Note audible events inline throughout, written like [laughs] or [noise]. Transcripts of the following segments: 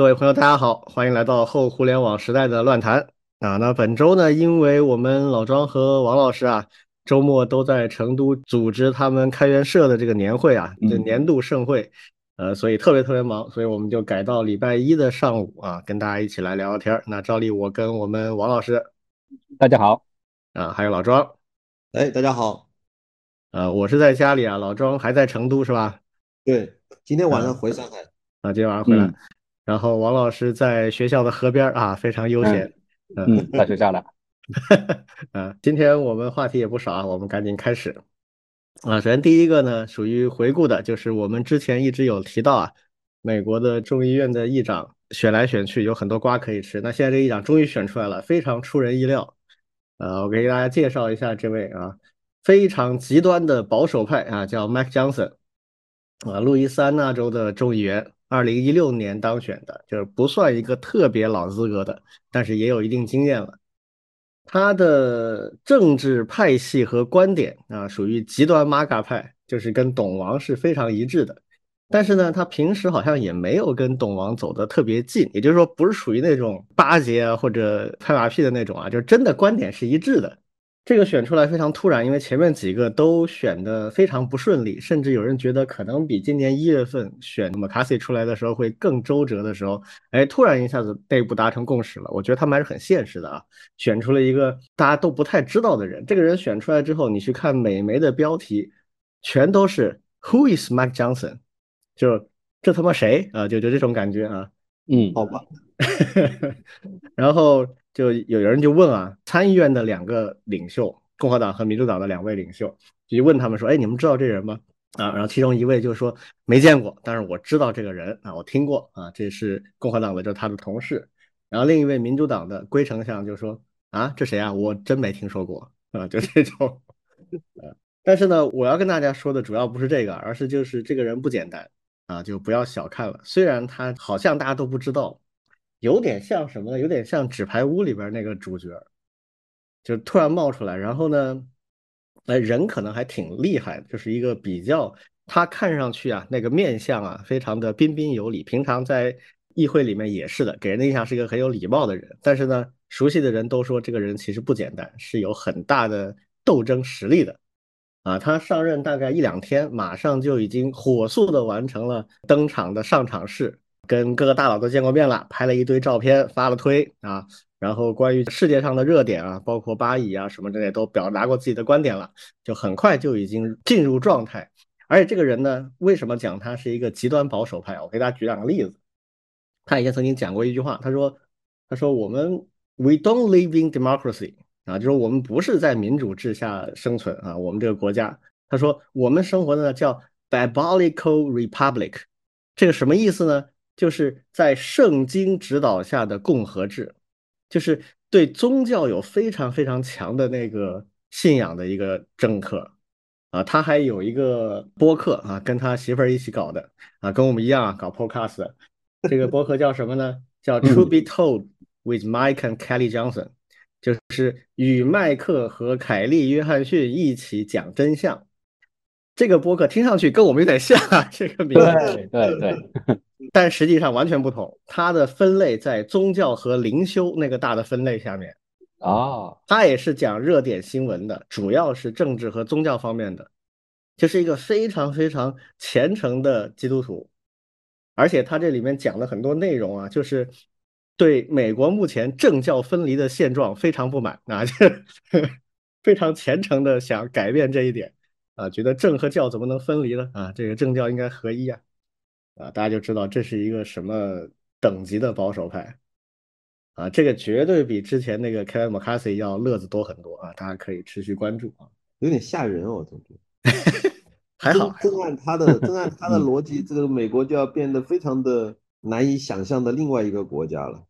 各位朋友，大家好，欢迎来到后互联网时代的乱谈啊。那本周呢，因为我们老庄和王老师啊，周末都在成都组织他们开源社的这个年会啊，这年度盛会，呃，所以特别特别忙，所以我们就改到礼拜一的上午啊，跟大家一起来聊聊天。那照例，我跟我们王老师，大家好啊，还有老庄，哎，大家好，呃，我是在家里啊，老庄还在成都是吧？对，今天晚上回上海啊，今天晚上回来。然后王老师在学校的河边啊，非常悠闲。嗯，在学校了。[laughs] 啊，今天我们话题也不少啊，我们赶紧开始。啊，首先第一个呢，属于回顾的，就是我们之前一直有提到啊，美国的众议院的议长选来选去有很多瓜可以吃。那现在这议长终于选出来了，非常出人意料。呃，我给大家介绍一下这位啊，非常极端的保守派啊，叫 Mike Johnson，啊，路易斯安那州的众议员。二零一六年当选的，就是不算一个特别老资格的，但是也有一定经验了。他的政治派系和观点啊，属于极端 MAGA 派，就是跟董王是非常一致的。但是呢，他平时好像也没有跟董王走得特别近，也就是说，不是属于那种巴结啊或者拍马屁的那种啊，就是真的观点是一致的。这个选出来非常突然，因为前面几个都选的非常不顺利，甚至有人觉得可能比今年一月份选 McCarthy 出来的时候会更周折的时候，哎，突然一下子内部达成共识了。我觉得他们还是很现实的啊，选出了一个大家都不太知道的人。这个人选出来之后，你去看美媒的标题，全都是 Who is Mike Johnson？就这他妈谁啊？就就这种感觉啊。嗯，好吧。[laughs] 然后。就有人就问啊，参议院的两个领袖，共和党和民主党的两位领袖，就问他们说，哎，你们知道这人吗？啊，然后其中一位就说没见过，但是我知道这个人啊，我听过啊，这是共和党的，就是他的同事。然后另一位民主党的龟丞相就说啊，这谁啊？我真没听说过啊，就这种。呃，但是呢，我要跟大家说的主要不是这个，而是就是这个人不简单啊，就不要小看了。虽然他好像大家都不知道。有点像什么？有点像《纸牌屋》里边那个主角，就突然冒出来，然后呢，哎，人可能还挺厉害，就是一个比较，他看上去啊，那个面相啊，非常的彬彬有礼，平常在议会里面也是的，给人的印象是一个很有礼貌的人。但是呢，熟悉的人都说这个人其实不简单，是有很大的斗争实力的。啊，他上任大概一两天，马上就已经火速的完成了登场的上场式。跟各个大佬都见过面了，拍了一堆照片，发了推啊，然后关于世界上的热点啊，包括巴以啊什么之类，都表达过自己的观点了，就很快就已经进入状态。而且这个人呢，为什么讲他是一个极端保守派？我给大家举两个例子。他以前曾经讲过一句话，他说：“他说我们 we don't live in democracy 啊，就是我们不是在民主制下生存啊，我们这个国家，他说我们生活的呢叫 biblical republic，这个什么意思呢？”就是在圣经指导下的共和制，就是对宗教有非常非常强的那个信仰的一个政客啊。他还有一个播客啊，跟他媳妇儿一起搞的啊，跟我们一样啊，搞 podcast。这个播客叫什么呢？叫 [laughs] To Be Told with Mike and Kelly Johnson，就是与麦克和凯利约翰逊一起讲真相。这个播客听上去跟我们有点像，这个名字对对对。但实际上完全不同，它的分类在宗教和灵修那个大的分类下面啊，它也是讲热点新闻的，主要是政治和宗教方面的，就是一个非常非常虔诚的基督徒，而且他这里面讲的很多内容啊，就是对美国目前政教分离的现状非常不满啊，[laughs] 就非常虔诚的想改变这一点啊，觉得政和教怎么能分离呢？啊，这个政教应该合一啊。啊，大家就知道这是一个什么等级的保守派啊！这个绝对比之前那个 Kevin McCarthy 要乐子多很多啊！大家可以持续关注啊，有点吓人哦，总觉得 [laughs] 还好。正按他的正按他的逻辑，这个美国就要变得非常的难以想象的另外一个国家了。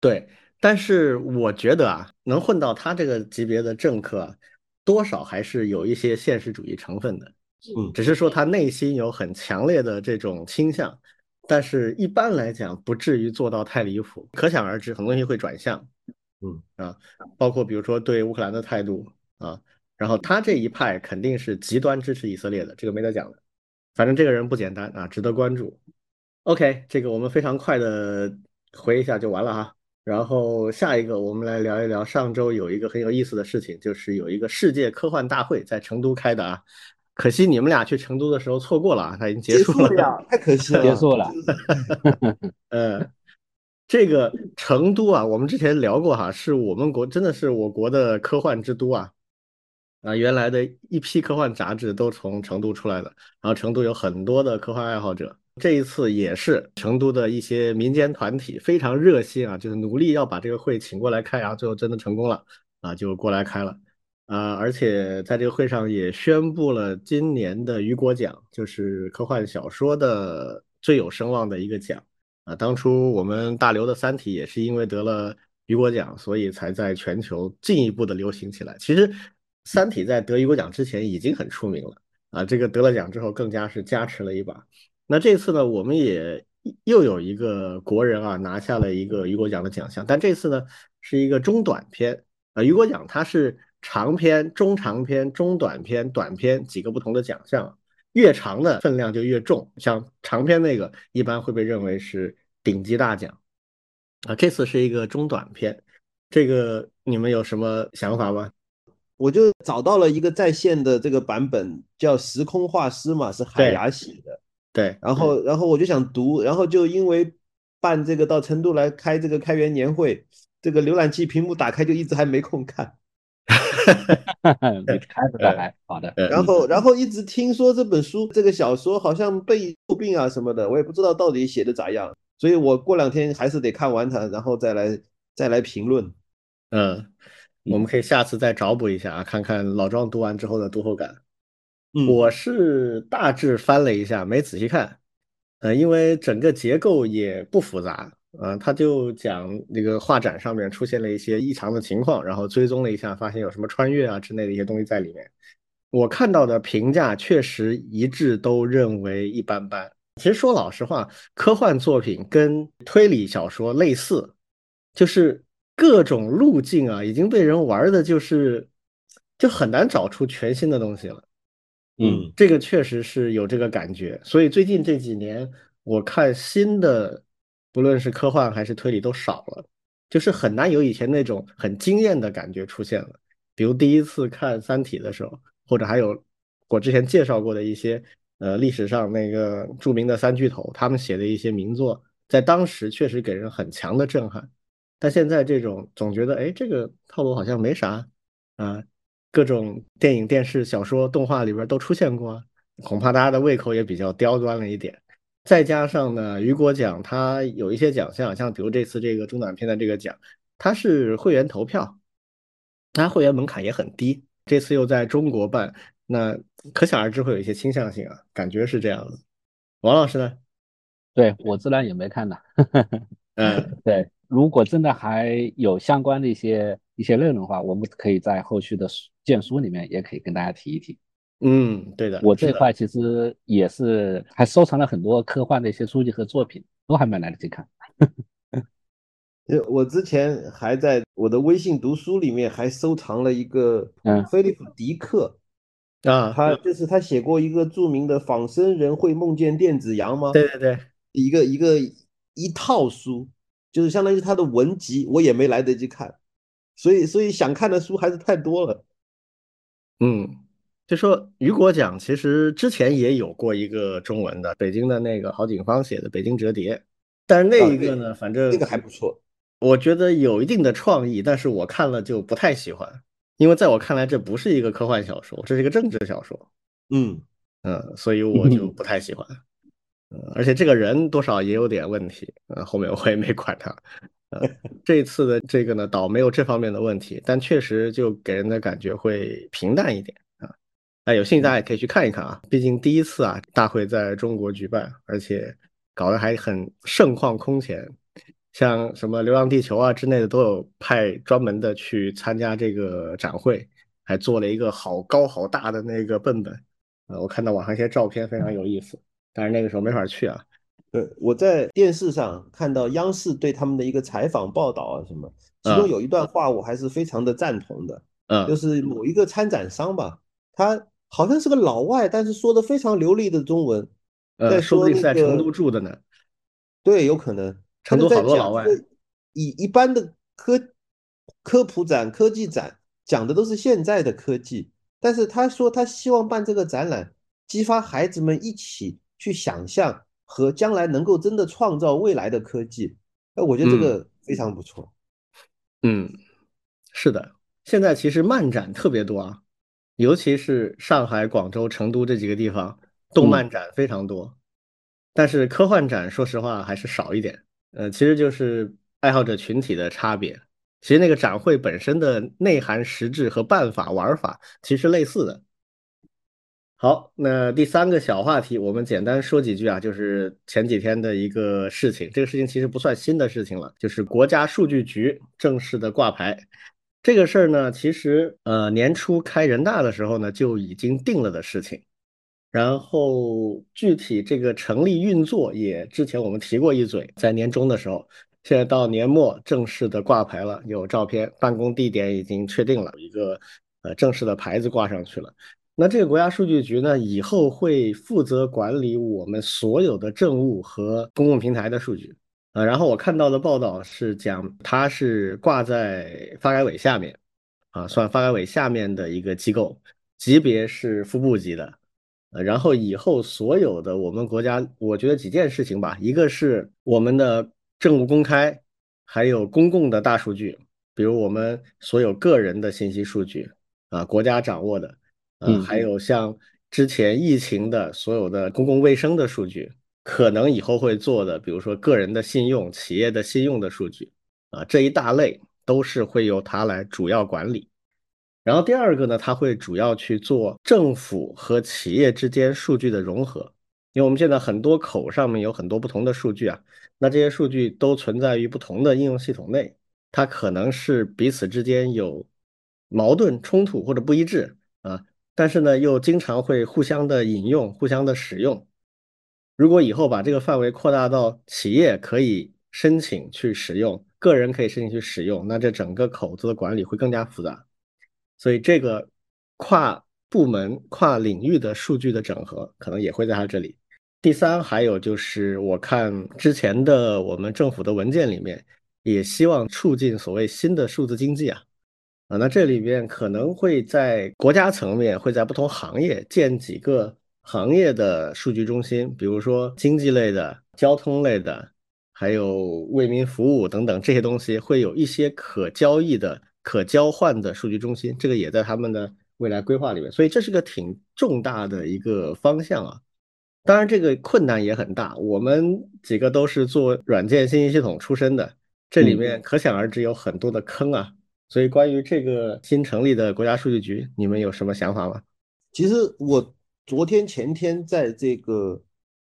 对，但是我觉得啊，能混到他这个级别的政客，多少还是有一些现实主义成分的。嗯，只是说他内心有很强烈的这种倾向，但是一般来讲不至于做到太离谱。可想而知，很多东西会转向。嗯啊，包括比如说对乌克兰的态度啊，然后他这一派肯定是极端支持以色列的，这个没得讲的。反正这个人不简单啊，值得关注。OK，这个我们非常快的回一下就完了哈。然后下一个我们来聊一聊上周有一个很有意思的事情，就是有一个世界科幻大会在成都开的啊。可惜你们俩去成都的时候错过了啊，它已经结束了。呀，[laughs] 太可惜了。结束了。呃，[laughs] 这个成都啊，我们之前聊过哈，是我们国真的是我国的科幻之都啊。啊，原来的一批科幻杂志都从成都出来的，然后成都有很多的科幻爱好者。这一次也是成都的一些民间团体非常热心啊，就是努力要把这个会请过来开然后，最后真的成功了啊，就过来开了啊，而且在这个会上也宣布了今年的雨果奖，就是科幻小说的最有声望的一个奖啊。当初我们大刘的《三体》也是因为得了雨果奖，所以才在全球进一步的流行起来。其实《三体》在得雨果奖之前已经很出名了啊，这个得了奖之后更加是加持了一把。那这次呢，我们也又有一个国人啊拿下了一个雨果奖的奖项，但这次呢是一个中短篇啊。雨果奖它是长篇、中长篇、中短篇、短篇几个不同的奖项，越长的分量就越重。像长篇那个一般会被认为是顶级大奖啊。这次是一个中短篇，这个你们有什么想法吗？我就找到了一个在线的这个版本，叫《时空画师》嘛，是海牙写的。对，然后，然后我就想读，然后就因为办这个到成都来开这个开元年会，这个浏览器屏幕打开就一直还没空看，[laughs] 没开着还好的。然后，然后一直听说这本书这个小说好像被诟病啊什么的，我也不知道到底写的咋样，所以我过两天还是得看完它，然后再来再来评论。嗯，我们可以下次再找补一下啊，看看老庄读完之后的读后感。嗯，我是大致翻了一下，没仔细看，呃，因为整个结构也不复杂，呃，他就讲那个画展上面出现了一些异常的情况，然后追踪了一下，发现有什么穿越啊之类的一些东西在里面。我看到的评价确实一致，都认为一般般。其实说老实话，科幻作品跟推理小说类似，就是各种路径啊已经被人玩的，就是就很难找出全新的东西了。嗯，这个确实是有这个感觉，所以最近这几年我看新的，不论是科幻还是推理都少了，就是很难有以前那种很惊艳的感觉出现了。比如第一次看《三体》的时候，或者还有我之前介绍过的一些呃历史上那个著名的三巨头，他们写的一些名作，在当时确实给人很强的震撼。但现在这种总觉得，哎，这个套路好像没啥啊。各种电影、电视、小说、动画里边都出现过，恐怕大家的胃口也比较刁钻了一点。再加上呢，雨果奖它有一些奖项，像比如这次这个中短片的这个奖，它是会员投票，它会员门槛也很低。这次又在中国办，那可想而知会有一些倾向性啊，感觉是这样的。王老师呢？对我自然也没看呢。嗯，[laughs] 对，如果真的还有相关的一些一些内容的话，我们可以在后续的荐书里面也可以跟大家提一提。嗯，对的，我这块其实也是还收藏了很多科幻的一些书籍和作品，都还没来得及看。我之前还在我的微信读书里面还收藏了一个，[laughs] 嗯，菲利普·迪克啊，他就是他写过一个著名的《仿生人会梦见电子羊吗》？对对对，一个一个。一套书就是相当于他的文集，我也没来得及看，所以所以想看的书还是太多了。嗯，就说雨果奖其实之前也有过一个中文的，北京的那个郝景芳写的《北京折叠》，但是那一个呢，反正那个还不错，我觉得有一定的创意，但是我看了就不太喜欢，因为在我看来这不是一个科幻小说，这是一个政治小说。嗯嗯，所以我就 [laughs] 不太喜欢。嗯，而且这个人多少也有点问题，呃，后面我也没管他。呃，这次的这个呢，倒没有这方面的问题，但确实就给人的感觉会平淡一点啊。有兴趣大家也可以去看一看啊，毕竟第一次啊，大会在中国举办，而且搞得还很盛况空前，像什么《流浪地球》啊之类的都有派专门的去参加这个展会，还做了一个好高好大的那个笨笨，呃，我看到网上一些照片非常有意思。但是那个时候没法去啊。呃，我在电视上看到央视对他们的一个采访报道啊，什么，其中有一段话我还是非常的赞同的。嗯，就是某一个参展商吧，他好像是个老外，但是说的非常流利的中文。呃，说不定是在成都住的呢。对，有可能。成都好多老外这个以一般的科科普展、科技展讲的都是现在的科技，但是他说他希望办这个展览，激发孩子们一起去想象和将来能够真的创造未来的科技。哎，我觉得这个非常不错。嗯，是的，现在其实漫展特别多啊，尤其是上海、广州、成都这几个地方，动漫展非常多。但是科幻展说实话还是少一点。呃，其实就是爱好者群体的差别。其实那个展会本身的内涵、实质和办法、玩法其实类似的。好，那第三个小话题，我们简单说几句啊，就是前几天的一个事情。这个事情其实不算新的事情了，就是国家数据局正式的挂牌。这个事儿呢，其实呃年初开人大的时候呢就已经定了的事情。然后具体这个成立运作也之前我们提过一嘴，在年中的时候，现在到年末正式的挂牌了，有照片，办公地点已经确定了，一个呃正式的牌子挂上去了。那这个国家数据局呢，以后会负责管理我们所有的政务和公共平台的数据，呃，然后我看到的报道是讲它是挂在发改委下面，啊，算发改委下面的一个机构，级别是副部级的，呃，然后以后所有的我们国家，我觉得几件事情吧，一个是我们的政务公开，还有公共的大数据，比如我们所有个人的信息数据，啊，国家掌握的。嗯，还有像之前疫情的所有的公共卫生的数据，可能以后会做的，比如说个人的信用、企业的信用的数据，啊，这一大类都是会由它来主要管理。然后第二个呢，它会主要去做政府和企业之间数据的融合，因为我们现在很多口上面有很多不同的数据啊，那这些数据都存在于不同的应用系统内，它可能是彼此之间有矛盾冲突或者不一致啊。但是呢，又经常会互相的引用、互相的使用。如果以后把这个范围扩大到企业可以申请去使用，个人可以申请去使用，那这整个口子的管理会更加复杂。所以，这个跨部门、跨领域的数据的整合，可能也会在它这里。第三，还有就是我看之前的我们政府的文件里面，也希望促进所谓新的数字经济啊。啊，那这里面可能会在国家层面，会在不同行业建几个行业的数据中心，比如说经济类的、交通类的，还有为民服务等等这些东西，会有一些可交易的、可交换的数据中心，这个也在他们的未来规划里面。所以这是个挺重大的一个方向啊。当然，这个困难也很大。我们几个都是做软件信息系统出身的，这里面可想而知有很多的坑啊。所以，关于这个新成立的国家数据局，你们有什么想法吗？其实我昨天前天在这个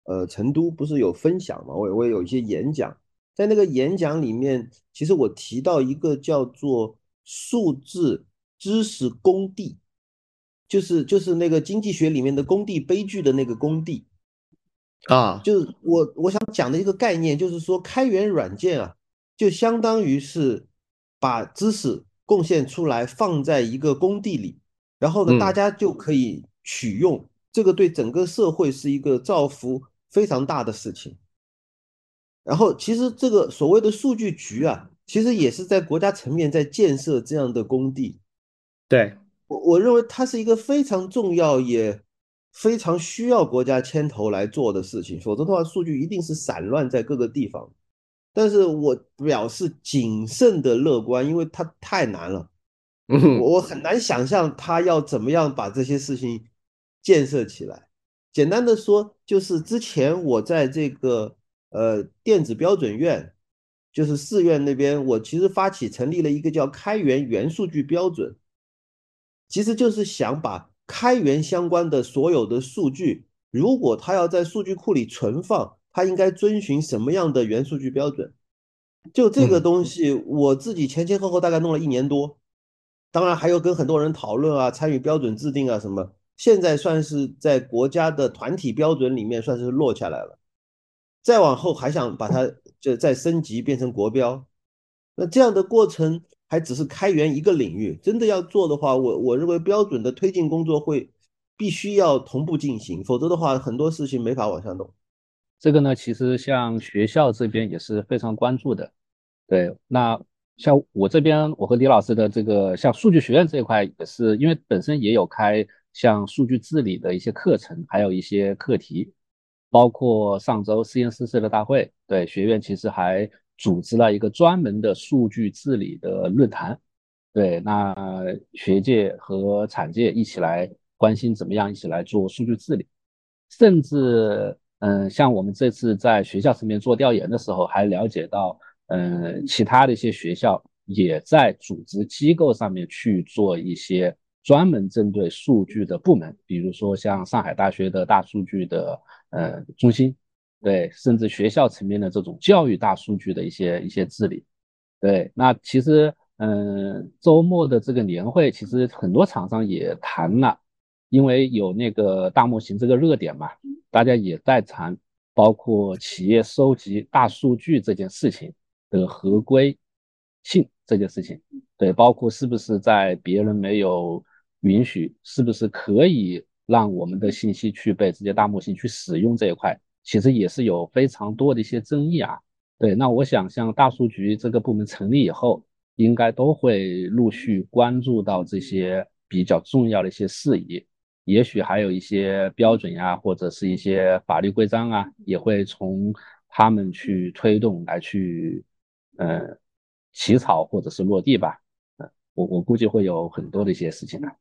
呃成都不是有分享嘛，我我有一些演讲，在那个演讲里面，其实我提到一个叫做数字知识工地，就是就是那个经济学里面的工地悲剧的那个工地啊，就是我我想讲的一个概念，就是说开源软件啊，就相当于是把知识。贡献出来放在一个工地里，然后呢，大家就可以取用。这个对整个社会是一个造福非常大的事情。然后，其实这个所谓的数据局啊，其实也是在国家层面在建设这样的工地。对我，我认为它是一个非常重要也非常需要国家牵头来做的事情。否则的话，数据一定是散乱在各个地方。但是我表示谨慎的乐观，因为它太难了，我我很难想象他要怎么样把这些事情建设起来。简单的说，就是之前我在这个呃电子标准院，就是四院那边，我其实发起成立了一个叫开源元数据标准，其实就是想把开源相关的所有的数据，如果它要在数据库里存放。它应该遵循什么样的元数据标准？就这个东西，我自己前前后后大概弄了一年多，当然还有跟很多人讨论啊，参与标准制定啊什么。现在算是在国家的团体标准里面算是落下来了。再往后还想把它就再升级变成国标，那这样的过程还只是开源一个领域。真的要做的话，我我认为标准的推进工作会必须要同步进行，否则的话很多事情没法往下弄。这个呢，其实像学校这边也是非常关注的。对，那像我这边，我和李老师的这个像数据学院这一块，也是因为本身也有开像数据治理的一些课程，还有一些课题，包括上周实验室社的大会，对学院其实还组织了一个专门的数据治理的论坛。对，那学界和产界一起来关心怎么样一起来做数据治理，甚至嗯，像我们这次在学校层面做调研的时候，还了解到，嗯，其他的一些学校也在组织机构上面去做一些专门针对数据的部门，比如说像上海大学的大数据的呃中心，对，甚至学校层面的这种教育大数据的一些一些治理，对，那其实。嗯，周末的这个年会，其实很多厂商也谈了，因为有那个大模型这个热点嘛，大家也在谈，包括企业收集大数据这件事情的合规性这件事情，对，包括是不是在别人没有允许，是不是可以让我们的信息去被这些大模型去使用这一块，其实也是有非常多的一些争议啊。对，那我想像大数据这个部门成立以后。应该都会陆续关注到这些比较重要的一些事宜，也许还有一些标准呀，或者是一些法律规章啊，也会从他们去推动来去，呃，起草或者是落地吧。我我估计会有很多的一些事情啊。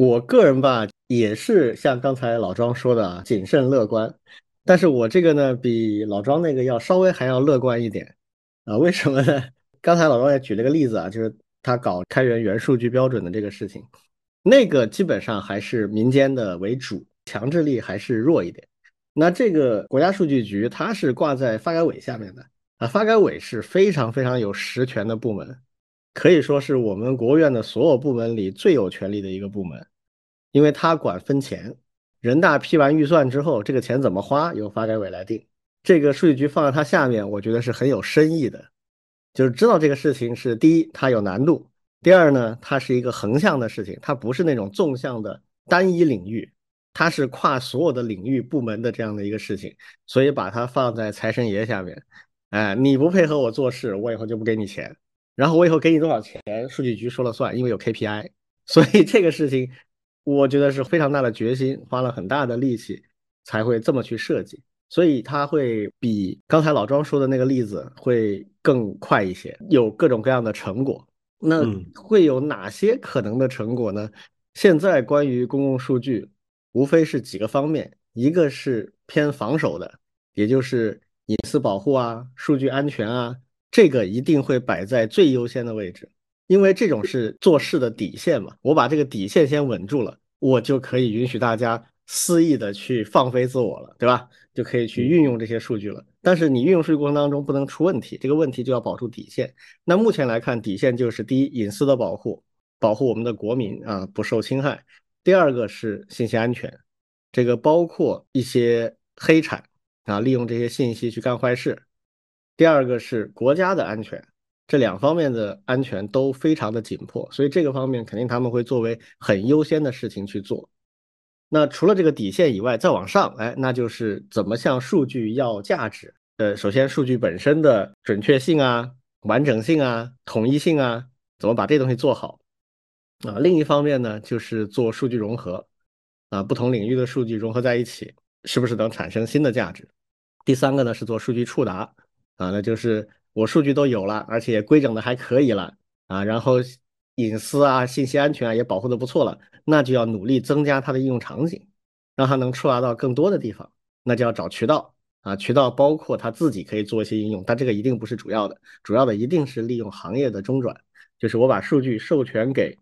我个人吧，也是像刚才老庄说的啊谨慎乐观，但是我这个呢，比老庄那个要稍微还要乐观一点啊？为什么呢？[laughs] 刚才老庄也举了个例子啊，就是他搞开源原数据标准的这个事情，那个基本上还是民间的为主，强制力还是弱一点。那这个国家数据局它是挂在发改委下面的啊，发改委是非常非常有实权的部门，可以说是我们国务院的所有部门里最有权力的一个部门，因为它管分钱，人大批完预算之后，这个钱怎么花由发改委来定。这个数据局放在它下面，我觉得是很有深意的。就是知道这个事情是第一，它有难度；第二呢，它是一个横向的事情，它不是那种纵向的单一领域，它是跨所有的领域部门的这样的一个事情，所以把它放在财神爷下面。哎，你不配合我做事，我以后就不给你钱。然后我以后给你多少钱，数据局说了算，因为有 KPI。所以这个事情，我觉得是非常大的决心，花了很大的力气才会这么去设计。所以它会比刚才老庄说的那个例子会更快一些，有各种各样的成果。那会有哪些可能的成果呢？现在关于公共数据，无非是几个方面，一个是偏防守的，也就是隐私保护啊、数据安全啊，这个一定会摆在最优先的位置，因为这种是做事的底线嘛。我把这个底线先稳住了，我就可以允许大家肆意的去放飞自我了，对吧？就可以去运用这些数据了，但是你运用数据过程当中不能出问题，这个问题就要保住底线。那目前来看，底线就是第一，隐私的保护，保护我们的国民啊不受侵害；第二个是信息安全，这个包括一些黑产啊利用这些信息去干坏事；第二个是国家的安全，这两方面的安全都非常的紧迫，所以这个方面肯定他们会作为很优先的事情去做。那除了这个底线以外，再往上，哎，那就是怎么向数据要价值。呃，首先数据本身的准确性啊、完整性啊、统一性啊，怎么把这东西做好啊？另一方面呢，就是做数据融合啊，不同领域的数据融合在一起，是不是能产生新的价值？第三个呢，是做数据触达啊，那就是我数据都有了，而且规整的还可以了啊，然后。隐私啊，信息安全啊，也保护的不错了，那就要努力增加它的应用场景，让它能触达到更多的地方。那就要找渠道啊，渠道包括它自己可以做一些应用，但这个一定不是主要的，主要的一定是利用行业的中转，就是我把数据授权给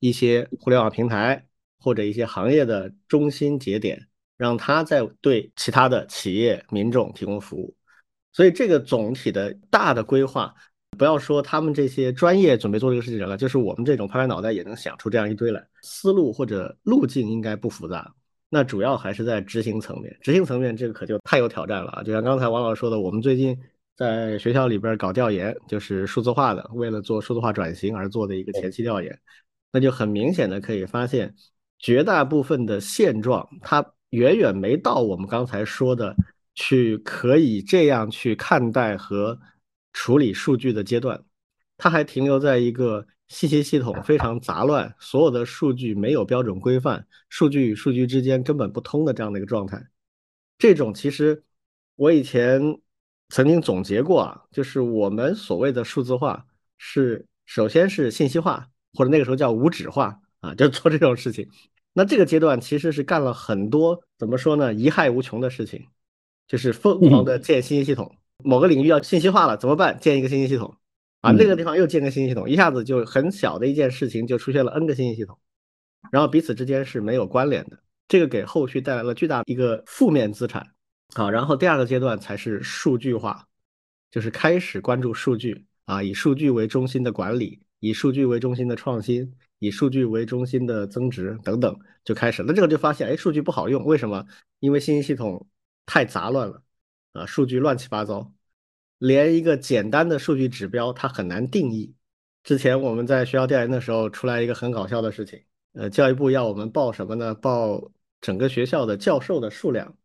一些互联网平台或者一些行业的中心节点，让它在对其他的企业民众提供服务。所以这个总体的大的规划。不要说他们这些专业准备做这个事情人了，就是我们这种拍拍脑袋也能想出这样一堆来。思路或者路径应该不复杂，那主要还是在执行层面。执行层面这个可就太有挑战了啊！就像刚才王老师说的，我们最近在学校里边搞调研，就是数字化的，为了做数字化转型而做的一个前期调研，那就很明显的可以发现，绝大部分的现状它远远没到我们刚才说的去可以这样去看待和处理数据的阶段，它还停留在一个信息系统非常杂乱，所有的数据没有标准规范，数据与数据之间根本不通的这样的一个状态。这种其实我以前曾经总结过啊，就是我们所谓的数字化是首先是信息化，或者那个时候叫无纸化啊，就做这种事情。那这个阶段其实是干了很多怎么说呢，贻害无穷的事情，就是疯狂的建信息系统。某个领域要信息化了怎么办？建一个信息系统啊，那个地方又建个信息系统，一下子就很小的一件事情就出现了 N 个信息系统，然后彼此之间是没有关联的。这个给后续带来了巨大一个负面资产，好，然后第二个阶段才是数据化，就是开始关注数据啊，以数据为中心的管理，以数据为中心的创新，以数据为中心的增值等等就开始。那这个就发现，哎，数据不好用，为什么？因为信息系统太杂乱了啊，数据乱七八糟，连一个简单的数据指标它很难定义。之前我们在学校调研的时候，出来一个很搞笑的事情，呃，教育部要我们报什么呢？报整个学校的教授的数量，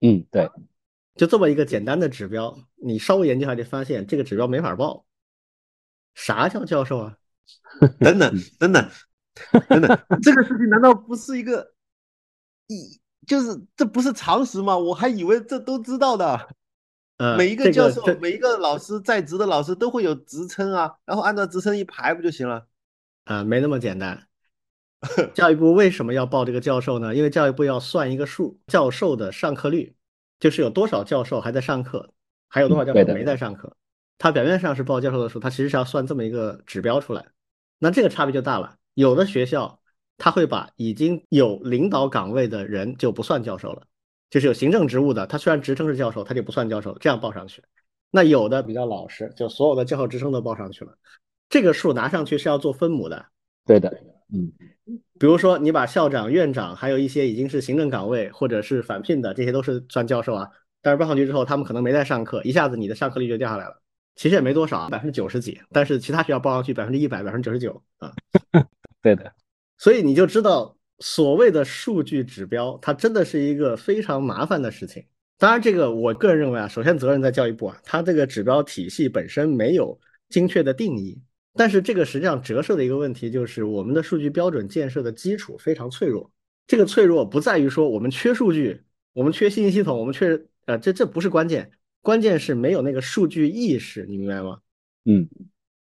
嗯，对，[laughs] 就这么一个简单的指标，你稍微研究下就发现这个指标没法报。啥叫教授啊？[laughs] 等等等等 [laughs] 等等，这个事情难道不是一个一就是这不是常识吗？我还以为这都知道的。呃，每一个教授，这每一个老师在职的老师都会有职称啊，然后按照职称一排不就行了？啊、没那么简单。[laughs] 教育部为什么要报这个教授呢？因为教育部要算一个数，教授的上课率，就是有多少教授还在上课，还有多少教授没在上课。他表面上是报教授的数，他其实是要算这么一个指标出来。那这个差别就大了。有的学校他会把已经有领导岗位的人就不算教授了，就是有行政职务的，他虽然职称是教授，他就不算教授，这样报上去。那有的比较老实，就所有的教授职称都报上去了。这个数拿上去是要做分母的，对的，嗯，比如说，你把校长、院长，还有一些已经是行政岗位或者是返聘的，这些都是算教授啊。但是报上去之后，他们可能没在上课，一下子你的上课率就掉下来了。其实也没多少，百分之九十几，但是其他学校报上去百分之一百、百分之九十九啊。[laughs] 对的，所以你就知道，所谓的数据指标，它真的是一个非常麻烦的事情。当然，这个我个人认为啊，首先责任在教育部啊，它这个指标体系本身没有精确的定义。但是这个实际上折射的一个问题就是，我们的数据标准建设的基础非常脆弱。这个脆弱不在于说我们缺数据，我们缺信息系统，我们缺呃，这这不是关键，关键是没有那个数据意识，你明白吗？嗯，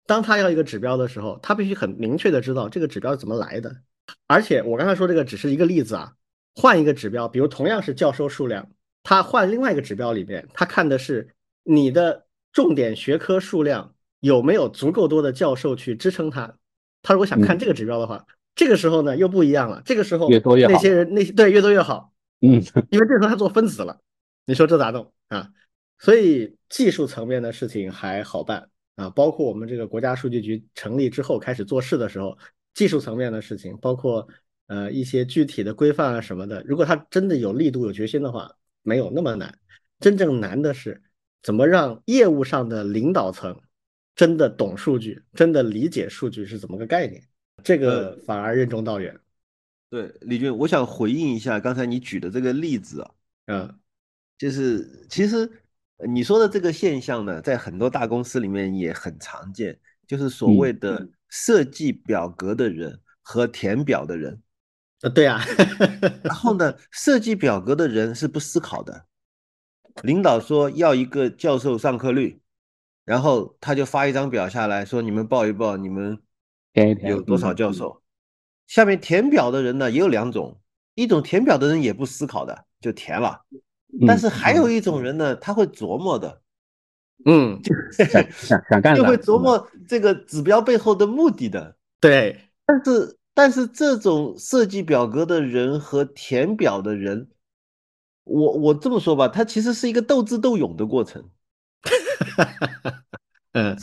当他要一个指标的时候，他必须很明确的知道这个指标是怎么来的。而且我刚才说这个只是一个例子啊，换一个指标，比如同样是教授数量，他换另外一个指标里面，他看的是你的重点学科数量有没有足够多的教授去支撑它。他如果想看这个指标的话，这个时候呢又不一样了。这个时候越多越好那些人那些对越多越好，嗯，[laughs] 因为这时候他做分子了，你说这咋弄啊？所以技术层面的事情还好办啊，包括我们这个国家数据局成立之后开始做事的时候，技术层面的事情，包括呃一些具体的规范啊什么的，如果他真的有力度、有决心的话，没有那么难。真正难的是怎么让业务上的领导层真的懂数据，真的理解数据是怎么个概念，这个反而任重道远。对，李军，我想回应一下刚才你举的这个例子啊，嗯就是其实呃你说的这个现象呢，在很多大公司里面也很常见，就是所谓的设计表格的人和填表的人。呃，对啊，[laughs] 然后呢，设计表格的人是不思考的，领导说要一个教授上课率，然后他就发一张表下来说你们报一报你们有多少嗯教授。下面填表的人呢也有两种，一种填表的人也不思考的就填了，但嗯是还有一种人呢，他会琢磨的，嗯，想想想干啥？就会琢磨这个指标背后的目的的。对，但是但是这种设计表格的人和填表的人，我我这么说吧，他其实是一个斗智斗勇的过程，[laughs] 嗯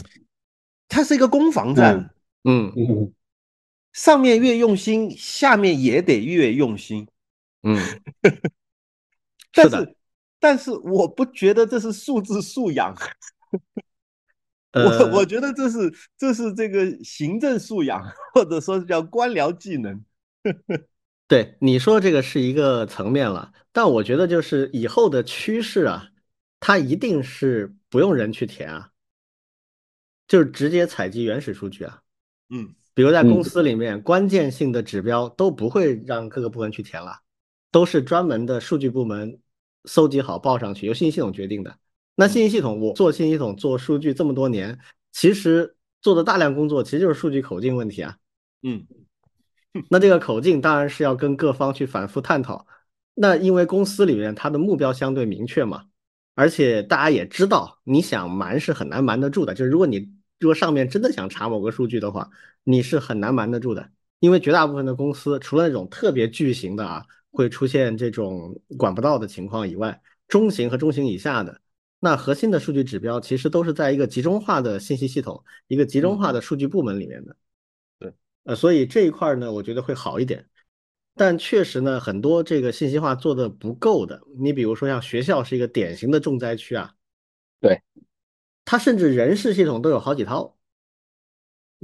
他是一个攻防战，嗯嗯，上面越用心，下面也得越用心。嗯，[laughs] 但是，是但是我不觉得这是素质素养，[laughs] 呃，我我觉得这是这是这个行政素养，或者说是叫官僚技能。对你说这个是一个层面了，但我觉得就是以后的趋势啊，它一定是不用人去填啊，就是直接采集原始数据啊。嗯，比如在公司里面，关键性的指标都不会让各个部门去填了，都是专门的数据部门搜集好报上去，由信息系统决定的。那信息系统，我做信息系统做数据这么多年，其实做的大量工作其实就是数据口径问题啊。嗯，[laughs] 那这个口径当然是要跟各方去反复探讨。那因为公司里面它的目标相对明确嘛，而且大家也知道，你想瞒是很难瞒得住的。就是如果你如果上面真的想查某个数据的话，你是很难瞒得住的，因为绝大部分的公司，除了那种特别巨型的啊，会出现这种管不到的情况以外，中型和中型以下的，那核心的数据指标其实都是在一个集中化的信息系统、一个集中化的数据部门里面的。对，呃，所以这一块呢，我觉得会好一点。但确实呢，很多这个信息化做的不够的。你比如说像学校是一个典型的重灾区啊。对，它甚至人事系统都有好几套。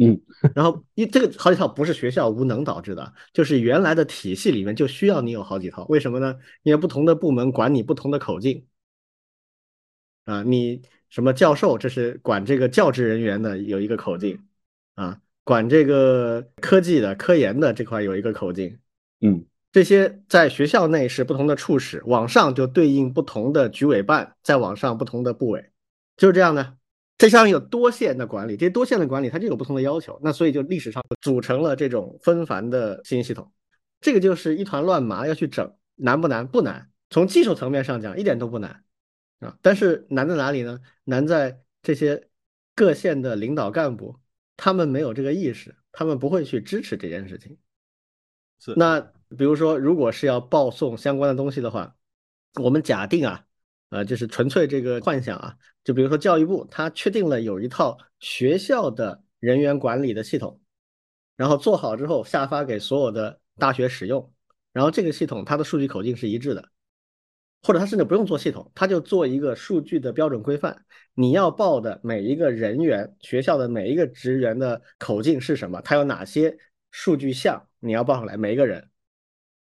嗯，[laughs] 然后一这个好几套不是学校无能导致的，就是原来的体系里面就需要你有好几套。为什么呢？因为不同的部门管你不同的口径。啊，你什么教授，这是管这个教职人员的有一个口径啊，管这个科技的科研的这块有一个口径。嗯，这些在学校内是不同的处室，往上就对应不同的局委办，再往上不同的部委，就是这样的。这上面有多线的管理，这些多线的管理它就有不同的要求，那所以就历史上组成了这种纷繁的信息系统，这个就是一团乱麻，要去整，难不难？不难，从技术层面上讲一点都不难啊。但是难在哪里呢？难在这些各县的领导干部，他们没有这个意识，他们不会去支持这件事情。是，那比如说，如果是要报送相关的东西的话，我们假定啊，呃，就是纯粹这个幻想啊，就比如说教育部，它确定了有一套学校的人员管理的系统，然后做好之后下发给所有的大学使用，然后这个系统它的数据口径是一致的，或者它甚至不用做系统，它就做一个数据的标准规范，你要报的每一个人员，学校的每一个职员的口径是什么，它有哪些数据项。你要报上来每一个人，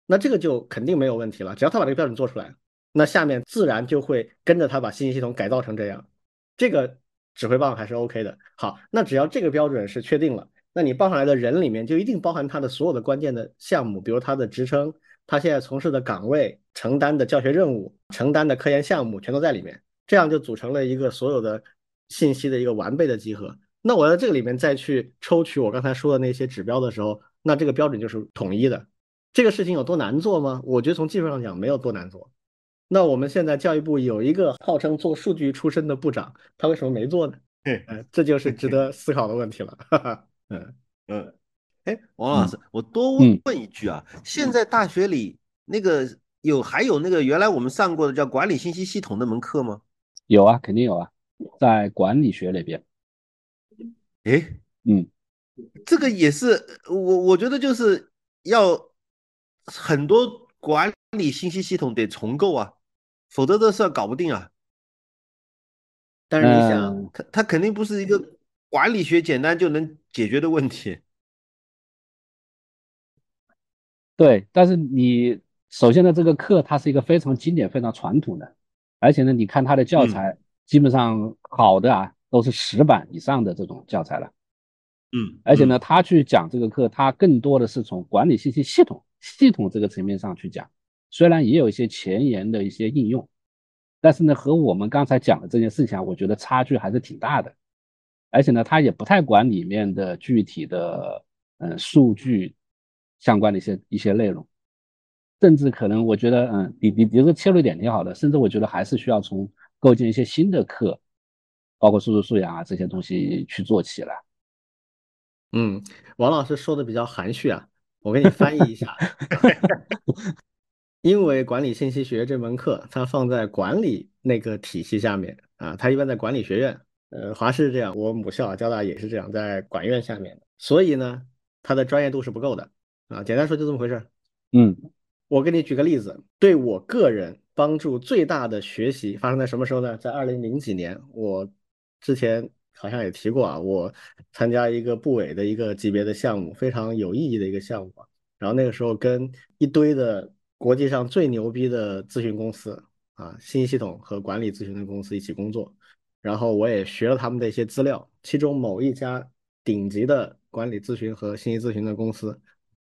那这个就肯定没有问题了。只要他把这个标准做出来，那下面自然就会跟着他把信息系统改造成这样。这个指挥棒还是 OK 的。好，那只要这个标准是确定了，那你报上来的人里面就一定包含他的所有的关键的项目，比如他的职称、他现在从事的岗位、承担的教学任务、承担的科研项目，全都在里面。这样就组成了一个所有的信息的一个完备的集合。那我在这个里面再去抽取我刚才说的那些指标的时候，那这个标准就是统一的。这个事情有多难做吗？我觉得从技术上讲没有多难做。那我们现在教育部有一个号称做数据出身的部长，他为什么没做呢？嗯，这就是值得思考的问题了。[laughs] 嗯嗯，哎，王老师，我多问问一句啊，现在大学里那个有还有那个原来我们上过的叫管理信息系统那门课吗？有啊，肯定有啊，在管理学那边。哎，嗯，这个也是我我觉得就是要很多管理信息系统得重构啊，否则这事儿搞不定啊。但是你想，它它肯定不是一个管理学简单就能解决的问题。对，但是你首先呢，这个课它是一个非常经典、非常传统的，而且呢，你看它的教材基本上好的啊。都是十版以上的这种教材了，嗯，而且呢，他去讲这个课，他更多的是从管理信息系统系统这个层面上去讲，虽然也有一些前沿的一些应用，但是呢，和我们刚才讲的这件事情啊，我觉得差距还是挺大的，而且呢，他也不太管里面的具体的嗯数据相关的一些一些内容，甚至可能我觉得嗯，你你这个切入点挺好的，甚至我觉得还是需要从构建一些新的课。包括数字素养啊这些东西去做起来。嗯，王老师说的比较含蓄啊，我给你翻译一下。[laughs] 因为管理信息学这门课，它放在管理那个体系下面啊，它一般在管理学院，呃，华师这样，我母校交大也是这样，在管院下面，所以呢，它的专业度是不够的啊。简单说就这么回事。嗯，我给你举个例子，对我个人帮助最大的学习发生在什么时候呢？在二零零几年，我。之前好像也提过啊，我参加一个部委的一个级别的项目，非常有意义的一个项目。然后那个时候跟一堆的国际上最牛逼的咨询公司啊，信息系统和管理咨询的公司一起工作，然后我也学了他们的一些资料，其中某一家顶级的管理咨询和信息咨询的公司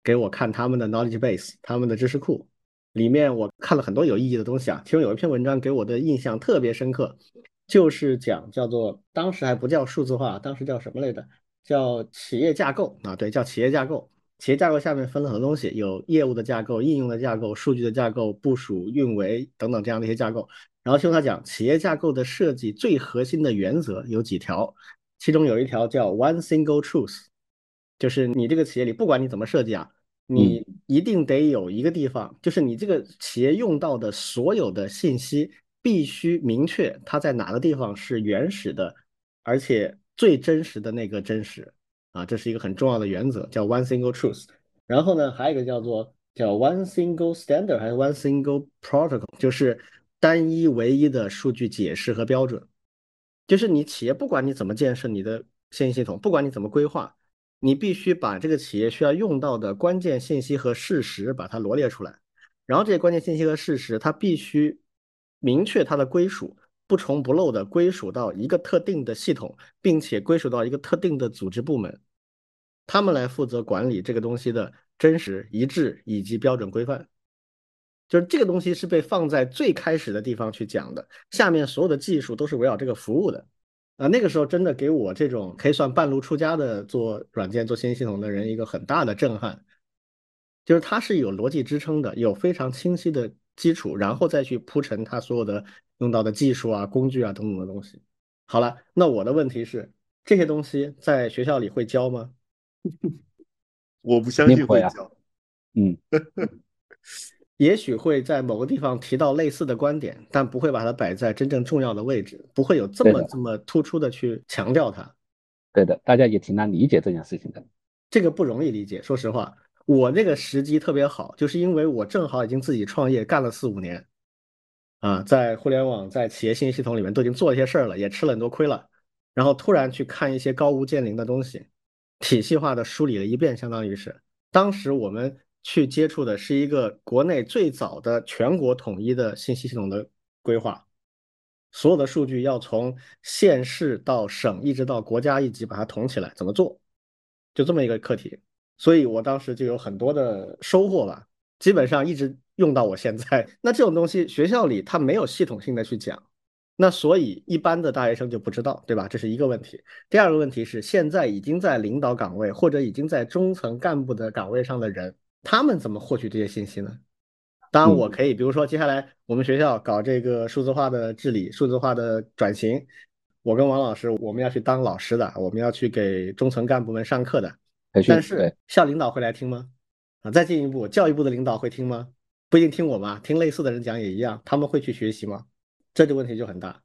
给我看他们的 knowledge base，他们的知识库。里面我看了很多有意义的东西啊，其中有一篇文章给我的印象特别深刻，就是讲叫做当时还不叫数字化，当时叫什么来着？叫企业架构啊，对，叫企业架构。企业架构下面分了很多东西，有业务的架构、应用的架构、数据的架构、部署、运维等等这样的一些架构。然后听他讲，企业架构的设计最核心的原则有几条，其中有一条叫 One Single Truth，就是你这个企业里不管你怎么设计啊。你一定得有一个地方，就是你这个企业用到的所有的信息必须明确它在哪个地方是原始的，而且最真实的那个真实啊，这是一个很重要的原则，叫 one single truth。然后呢，还有一个叫做叫 one single standard，还是 one single protocol，就是单一唯一的数据解释和标准。就是你企业不管你怎么建设你的信息系统，不管你怎么规划。你必须把这个企业需要用到的关键信息和事实把它罗列出来，然后这些关键信息和事实，它必须明确它的归属，不重不漏的归属到一个特定的系统，并且归属到一个特定的组织部门，他们来负责管理这个东西的真实、一致以及标准规范。就是这个东西是被放在最开始的地方去讲的，下面所有的技术都是围绕这个服务的。啊，那个时候真的给我这种可以算半路出家的做软件、做信息系统的人一个很大的震撼，就是它是有逻辑支撑的，有非常清晰的基础，然后再去铺陈它所有的用到的技术啊、工具啊等等的东西。好了，那我的问题是，这些东西在学校里会教吗？[laughs] 我不相信会教。嗯。[laughs] 也许会在某个地方提到类似的观点，但不会把它摆在真正重要的位置，不会有这么这么突出的去强调它。对的，大家也挺难理解这件事情的。这个不容易理解，说实话，我那个时机特别好，就是因为我正好已经自己创业干了四五年，啊，在互联网、在企业信息系统里面都已经做了一些事儿了，也吃了很多亏了，然后突然去看一些高屋建瓴的东西，体系化的梳理了一遍，相当于是当时我们。去接触的是一个国内最早的全国统一的信息系统的规划，所有的数据要从县市到省，一直到国家一级把它统起来，怎么做？就这么一个课题，所以我当时就有很多的收获吧，基本上一直用到我现在。那这种东西学校里他没有系统性的去讲，那所以一般的大学生就不知道，对吧？这是一个问题。第二个问题是，现在已经在领导岗位或者已经在中层干部的岗位上的人。他们怎么获取这些信息呢？当然，我可以，比如说，接下来我们学校搞这个数字化的治理、数字化的转型，我跟王老师，我们要去当老师的，我们要去给中层干部们上课的。但是校领导会来听吗？啊，再进一步，教育部的领导会听吗？不一定听我吗？听类似的人讲也一样，他们会去学习吗？这就问题就很大。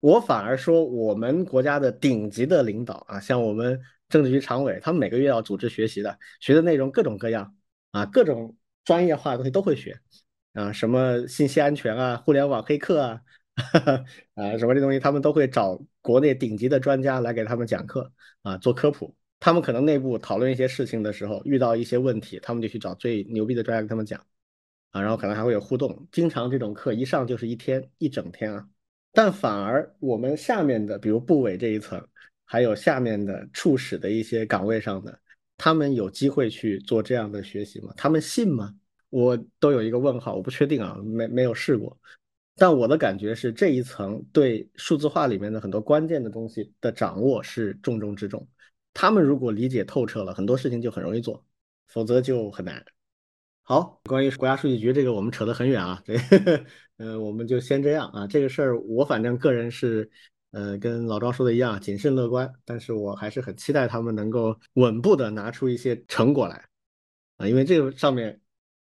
我反而说，我们国家的顶级的领导啊，像我们。政治局常委，他们每个月要组织学习的，学的内容各种各样啊，各种专业化的东西都会学啊，什么信息安全啊，互联网黑客啊，[laughs] 啊，什么这东西他们都会找国内顶级的专家来给他们讲课啊，做科普。他们可能内部讨论一些事情的时候遇到一些问题，他们就去找最牛逼的专家跟他们讲啊，然后可能还会有互动。经常这种课一上就是一天一整天啊，但反而我们下面的，比如部委这一层。还有下面的处室的一些岗位上的，他们有机会去做这样的学习吗？他们信吗？我都有一个问号，我不确定啊，没没有试过。但我的感觉是，这一层对数字化里面的很多关键的东西的掌握是重中之重。他们如果理解透彻了，很多事情就很容易做，否则就很难。好，关于国家数据局这个，我们扯得很远啊，这，嗯，我们就先这样啊。这个事儿，我反正个人是。呃，跟老庄说的一样，谨慎乐观，但是我还是很期待他们能够稳步的拿出一些成果来，啊，因为这个上面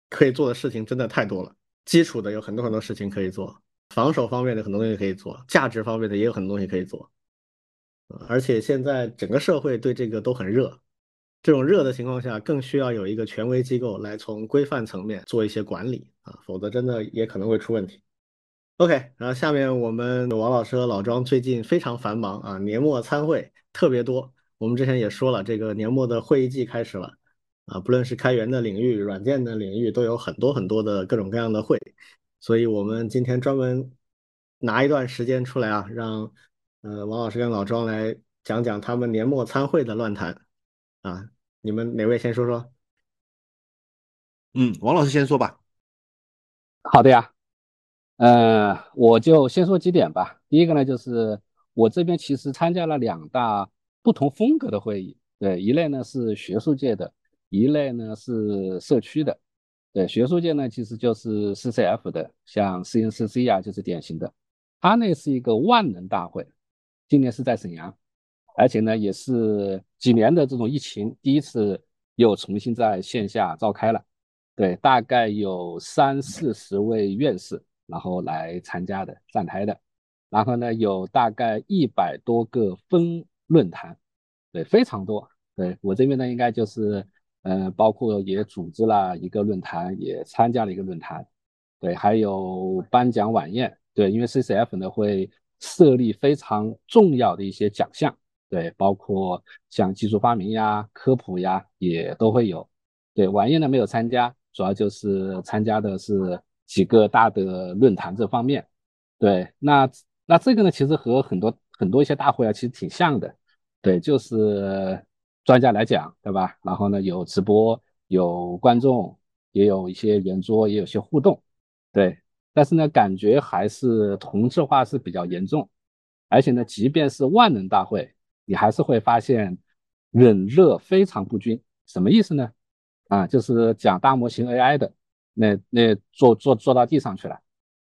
可以做的事情真的太多了，基础的有很多很多事情可以做，防守方面的很多东西可以做，价值方面的也有很多东西可以做，而且现在整个社会对这个都很热，这种热的情况下，更需要有一个权威机构来从规范层面做一些管理啊，否则真的也可能会出问题。OK，然后下面我们王老师和老庄最近非常繁忙啊，年末参会特别多。我们之前也说了，这个年末的会议季开始了啊，不论是开源的领域、软件的领域，都有很多很多的各种各样的会所以我们今天专门拿一段时间出来啊，让呃王老师跟老庄来讲讲他们年末参会的乱谈啊。你们哪位先说说？嗯，王老师先说吧。好的呀，呃，我就先说几点吧。第一个呢，就是我这边其实参加了两大不同风格的会议，对，一类呢是学术界的，一类呢是社区的。对，学术界呢其实就是 CCF 的，像 CNCC 啊，就是典型的。它那是一个万能大会，今年是在沈阳，而且呢也是几年的这种疫情第一次又重新在线下召开了。对，大概有三四十位院士，然后来参加的站台的，然后呢，有大概一百多个分论坛，对，非常多。对我这边呢，应该就是，呃，包括也组织了一个论坛，也参加了一个论坛，对，还有颁奖晚宴，对，因为 CCF 呢会设立非常重要的一些奖项，对，包括像技术发明呀、科普呀，也都会有。对，晚宴呢没有参加。主要就是参加的是几个大的论坛这方面，对，那那这个呢，其实和很多很多一些大会啊，其实挺像的，对，就是专家来讲，对吧？然后呢，有直播，有观众，也有一些圆桌，也有些互动，对，但是呢，感觉还是同质化是比较严重，而且呢，即便是万能大会，你还是会发现冷热非常不均，什么意思呢？啊，就是讲大模型 AI 的，那那坐坐坐到地上去了，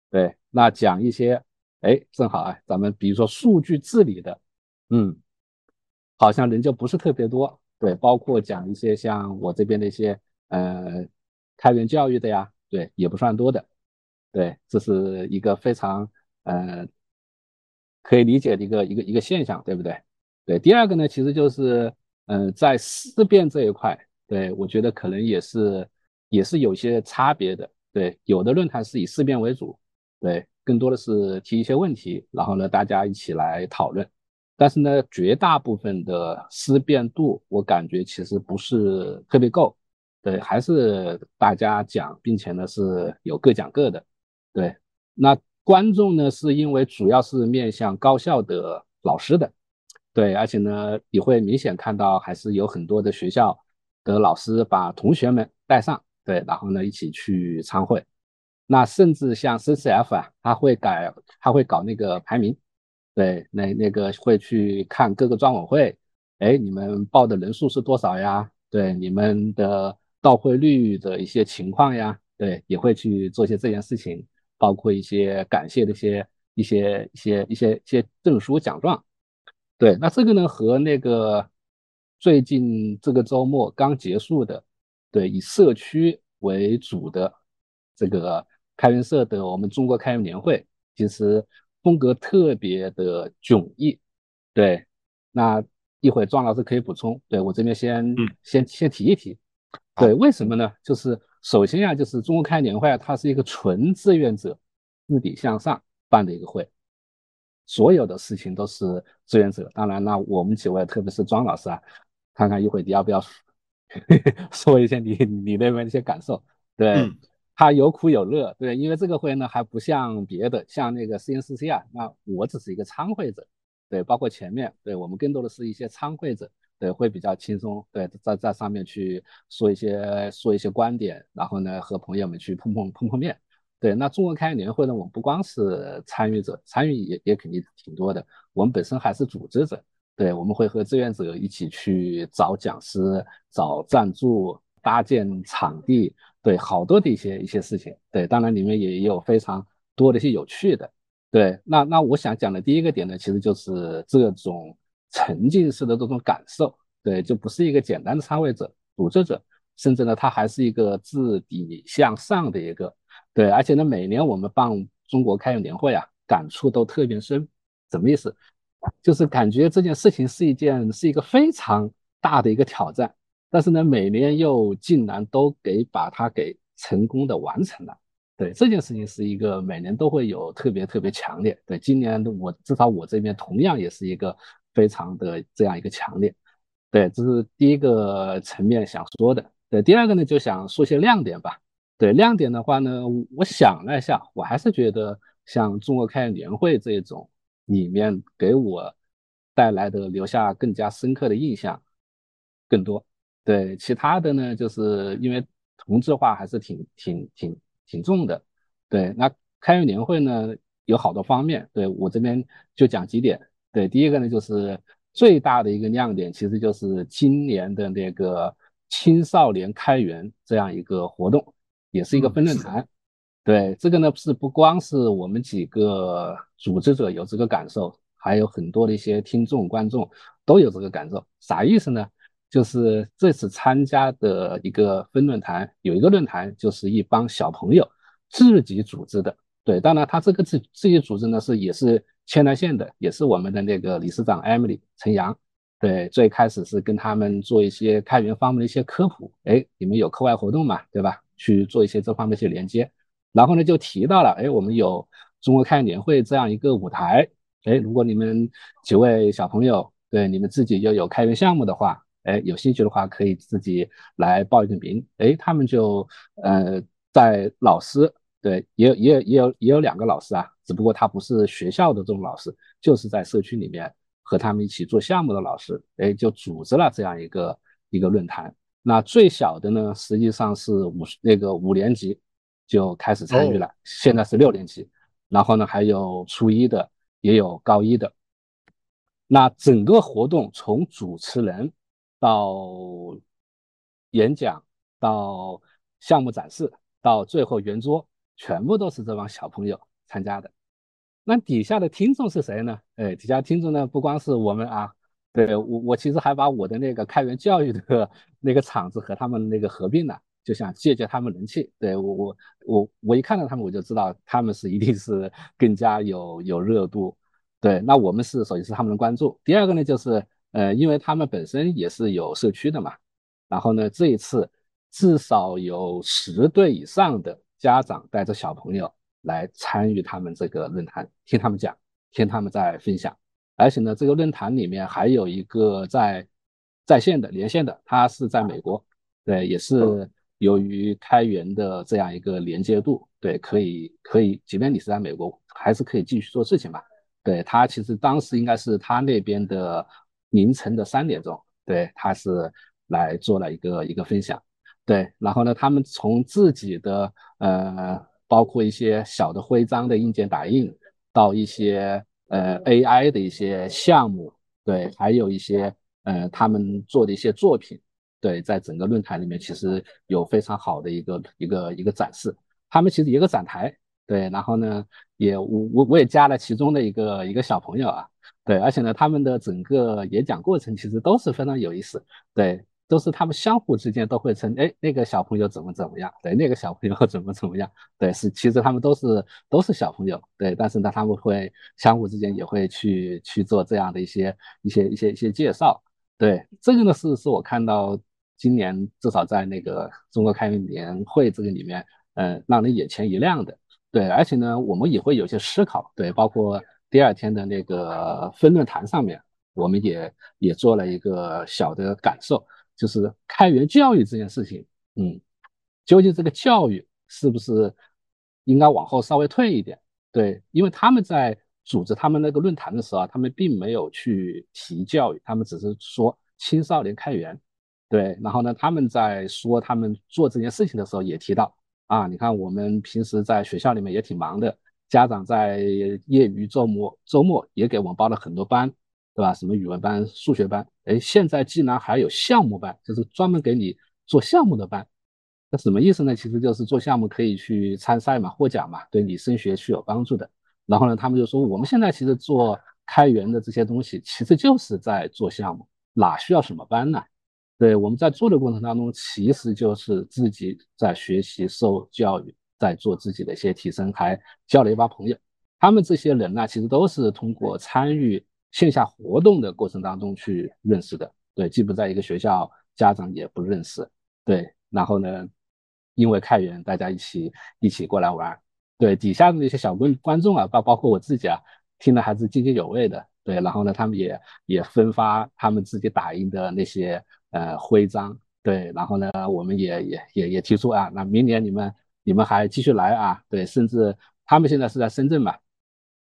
对，那讲一些，哎，正好啊，咱们比如说数据治理的，嗯，好像人就不是特别多，对，包括讲一些像我这边的一些，呃，开源教育的呀，对，也不算多的，对，这是一个非常，呃，可以理解的一个一个一个现象，对不对？对，第二个呢，其实就是，嗯，在思辨这一块。对，我觉得可能也是，也是有些差别的。对，有的论坛是以思辨为主，对，更多的是提一些问题，然后呢，大家一起来讨论。但是呢，绝大部分的思辨度，我感觉其实不是特别够。对，还是大家讲，并且呢是有各讲各的。对，那观众呢，是因为主要是面向高校的老师的，对，而且呢，你会明显看到还是有很多的学校。的老师把同学们带上，对，然后呢一起去参会。那甚至像 CCF 啊，他会改，他会搞那个排名，对，那那个会去看各个专委会，哎，你们报的人数是多少呀？对，你们的到会率的一些情况呀，对，也会去做一些这件事情，包括一些感谢的一些一些一些一些一些证书奖状。对，那这个呢和那个。最近这个周末刚结束的，对，以社区为主的这个开源社的我们中国开源年会，其实风格特别的迥异。对，那一会儿庄老师可以补充。对我这边先先先提一提。对，为什么呢？就是首先啊，就是中国开源年会啊，它是一个纯志愿者自底向上办的一个会，所有的事情都是志愿者。当然，那我们几位，特别是庄老师啊。看看一会你要不要说 [laughs] 一下你你那边的一些感受？对，他有苦有乐，对，因为这个会呢还不像别的，像那个 CNCC 啊，那我只是一个参会者，对，包括前面，对我们更多的是一些参会者，对，会比较轻松，对，在在上面去说一些说一些观点，然后呢和朋友们去碰碰碰碰面，对，那中国开源年会呢，我们不光是参与者，参与也也肯定挺多的，我们本身还是组织者。对，我们会和志愿者一起去找讲师、找赞助、搭建场地，对，好多的一些一些事情。对，当然里面也有非常多的一些有趣的。对，那那我想讲的第一个点呢，其实就是这种沉浸式的这种感受。对，就不是一个简单的参会者、组织者，甚至呢，他还是一个自底向上的一个。对，而且呢，每年我们办中国开源年会啊，感触都特别深。什么意思？就是感觉这件事情是一件是一个非常大的一个挑战，但是呢，每年又竟然都给把它给成功的完成了。对这件事情是一个每年都会有特别特别强烈。对今年我至少我这边同样也是一个非常的这样一个强烈。对，这是第一个层面想说的。对，第二个呢就想说些亮点吧。对亮点的话呢，我想了一下，我还是觉得像中国开源年会这种里面给我带来的留下更加深刻的印象更多。对其他的呢，就是因为同质化还是挺挺挺挺重的。对，那开源年会呢有好多方面，对我这边就讲几点。对，第一个呢就是最大的一个亮点，其实就是今年的那个青少年开源这样一个活动。也是一个分论坛，对这个呢是不光是我们几个组织者有这个感受，还有很多的一些听众观众都有这个感受。啥意思呢？就是这次参加的一个分论坛，有一个论坛就是一帮小朋友自己组织的。对，当然他这个自自己组织呢是也是千来县的，也是我们的那个理事长 Emily 陈阳。对，最开始是跟他们做一些开源方面的一些科普。哎，你们有课外活动嘛？对吧？去做一些这方面一些连接，然后呢就提到了，哎，我们有中国开源年会这样一个舞台，哎，如果你们几位小朋友对你们自己又有开源项目的话，哎，有兴趣的话可以自己来报一个名，哎，他们就呃在老师对也有也有也有也有两个老师啊，只不过他不是学校的这种老师，就是在社区里面和他们一起做项目的老师，哎，就组织了这样一个一个论坛。那最小的呢，实际上是五那个五年级就开始参与了，现在是六年级，然后呢还有初一的，也有高一的。那整个活动从主持人到演讲到项目展示到最后圆桌，全部都是这帮小朋友参加的。那底下的听众是谁呢？哎，底下听众呢不光是我们啊。对我，我其实还把我的那个开源教育的那个厂子和他们那个合并了，就想借借他们人气。对我，我我我一看到他们，我就知道他们是一定是更加有有热度。对，那我们是首先是他们的关注，第二个呢就是呃，因为他们本身也是有社区的嘛。然后呢，这一次至少有十对以上的家长带着小朋友来参与他们这个论坛，听他们讲，听他们在分享。而且呢，这个论坛里面还有一个在在线的连线的，他是在美国，对，也是由于开源的这样一个连接度，对，可以可以，即便你是在美国，还是可以继续做事情嘛。对他其实当时应该是他那边的凌晨的三点钟，对，他是来做了一个一个分享，对，然后呢，他们从自己的呃，包括一些小的徽章的硬件打印到一些。呃，AI 的一些项目，对，还有一些呃，他们做的一些作品，对，在整个论坛里面其实有非常好的一个一个一个展示。他们其实一个展台，对，然后呢，也我我我也加了其中的一个一个小朋友啊，对，而且呢，他们的整个演讲过程其实都是非常有意思，对。都是他们相互之间都会称，哎，那个小朋友怎么怎么样？对，那个小朋友 [laughs] 怎么怎么样？对，是其实他们都是都是小朋友，对，但是呢，他们会相互之间也会去去做这样的一些一些一些一些介绍。对，这个呢是是我看到今年至少在那个中国开源年会这个里面，嗯，让人眼前一亮的。对，而且呢，我们也会有些思考，对，包括第二天的那个分论坛上面，我们也也做了一个小的感受。就是开源教育这件事情，嗯，究竟这个教育是不是应该往后稍微退一点？对，因为他们在组织他们那个论坛的时候啊，他们并没有去提教育，他们只是说青少年开源。对，然后呢，他们在说他们做这件事情的时候也提到啊，你看我们平时在学校里面也挺忙的，家长在业余周末周末也给我们报了很多班。对吧？什么语文班、数学班？哎，现在竟然还有项目班，就是专门给你做项目的班。那什么意思呢？其实就是做项目可以去参赛嘛，获奖嘛，对你升学是有帮助的。然后呢，他们就说，我们现在其实做开源的这些东西，其实就是在做项目，哪需要什么班呢？对，我们在做的过程当中，其实就是自己在学习、受教育，在做自己的一些提升，还交了一帮朋友。他们这些人呢，其实都是通过参与。线下活动的过程当中去认识的，对，既不在一个学校，家长也不认识，对，然后呢，因为开源，大家一起一起过来玩，对，底下的那些小观观众啊，包包括我自己啊，听的还是津津有味的，对，然后呢，他们也也分发他们自己打印的那些呃徽章，对，然后呢，我们也也也也提出啊，那明年你们你们还继续来啊？对，甚至他们现在是在深圳嘛，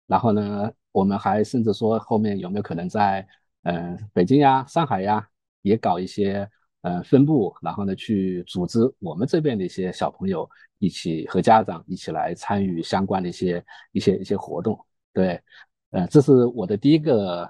然后呢，我们还甚至说后面有没有可能在嗯北京呀、上海呀也搞一些呃分部，然后呢去组织我们这边的一些小朋友一起和家长一起来参与相关的一些一些一些活动。对，呃，这是我的第一个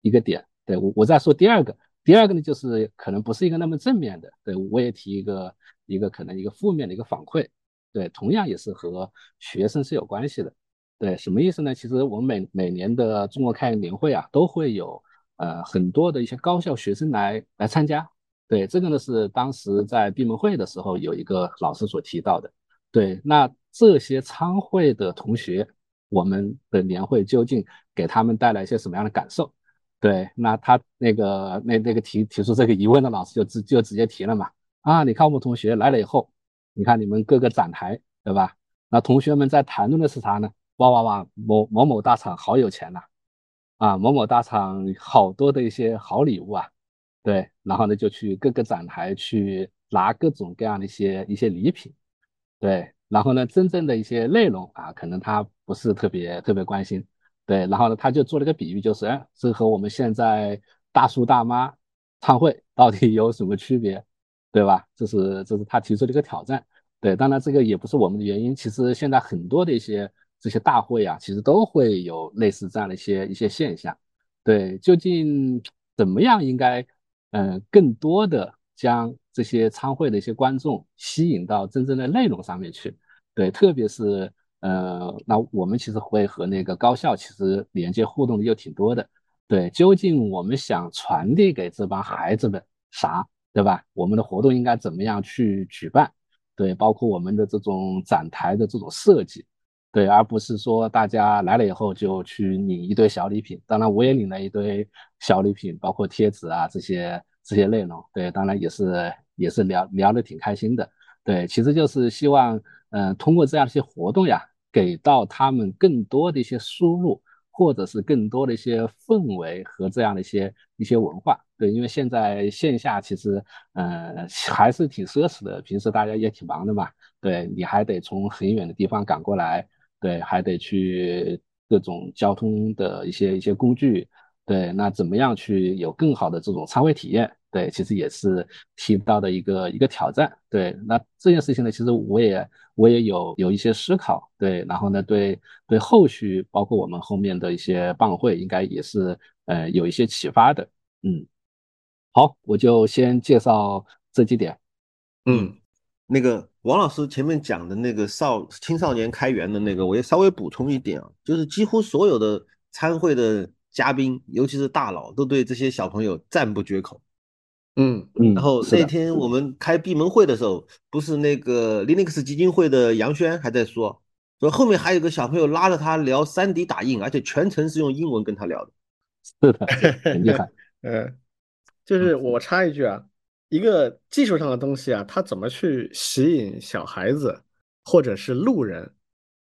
一个点。对我，我再说第二个，第二个呢就是可能不是一个那么正面的。对我也提一个一个可能一个负面的一个反馈。对，同样也是和学生是有关系的。对，什么意思呢？其实我们每每年的中国开源年会啊，都会有呃很多的一些高校学生来来参加。对，这个呢是当时在闭门会的时候有一个老师所提到的。对，那这些参会的同学，我们的年会究竟给他们带来一些什么样的感受？对，那他那个那那个提提出这个疑问的老师就直就直接提了嘛。啊，你看我们同学来了以后。你看你们各个展台，对吧？那同学们在谈论的是啥呢？哇哇哇，某某某大厂好有钱呐，啊，某某大厂好多的一些好礼物啊，对，然后呢就去各个展台去拿各种各样的一些一些礼品，对，然后呢真正的一些内容啊，可能他不是特别特别关心，对，然后呢他就做了个比喻，就是哎，这和我们现在大叔大妈参会到底有什么区别？对吧？这是这是他提出的一个挑战。对，当然这个也不是我们的原因。其实现在很多的一些这些大会啊，其实都会有类似这样的一些一些现象。对，究竟怎么样应该嗯更多的将这些参会的一些观众吸引到真正的内容上面去？对，特别是呃，那我们其实会和那个高校其实连接互动的又挺多的。对，究竟我们想传递给这帮孩子们啥？对吧？我们的活动应该怎么样去举办？对，包括我们的这种展台的这种设计，对，而不是说大家来了以后就去领一堆小礼品。当然，我也领了一堆小礼品，包括贴纸啊这些这些内容。对，当然也是也是聊聊的挺开心的。对，其实就是希望，嗯，通过这样一些活动呀，给到他们更多的一些输入。或者是更多的一些氛围和这样的一些一些文化，对，因为现在线下其实，呃，还是挺奢侈的。平时大家也挺忙的嘛，对你还得从很远的地方赶过来，对，还得去各种交通的一些一些工具，对，那怎么样去有更好的这种参会体验？对，其实也是提到的一个一个挑战。对，那这件事情呢，其实我也我也有有一些思考。对，然后呢，对对后续包括我们后面的一些办会，应该也是呃有一些启发的。嗯，好，我就先介绍这几点。嗯，那个王老师前面讲的那个少青少年开源的那个，我也稍微补充一点啊，就是几乎所有的参会的嘉宾，尤其是大佬，都对这些小朋友赞不绝口。嗯嗯，然后那天我们开闭门会的时候，不是那个 Linux 基金会的杨轩还在说，说后面还有个小朋友拉着他聊 3D 打印，而且全程是用英文跟他聊的。是的，很厉害。[laughs] 嗯，就是我插一句啊，一个技术上的东西啊，它怎么去吸引小孩子或者是路人，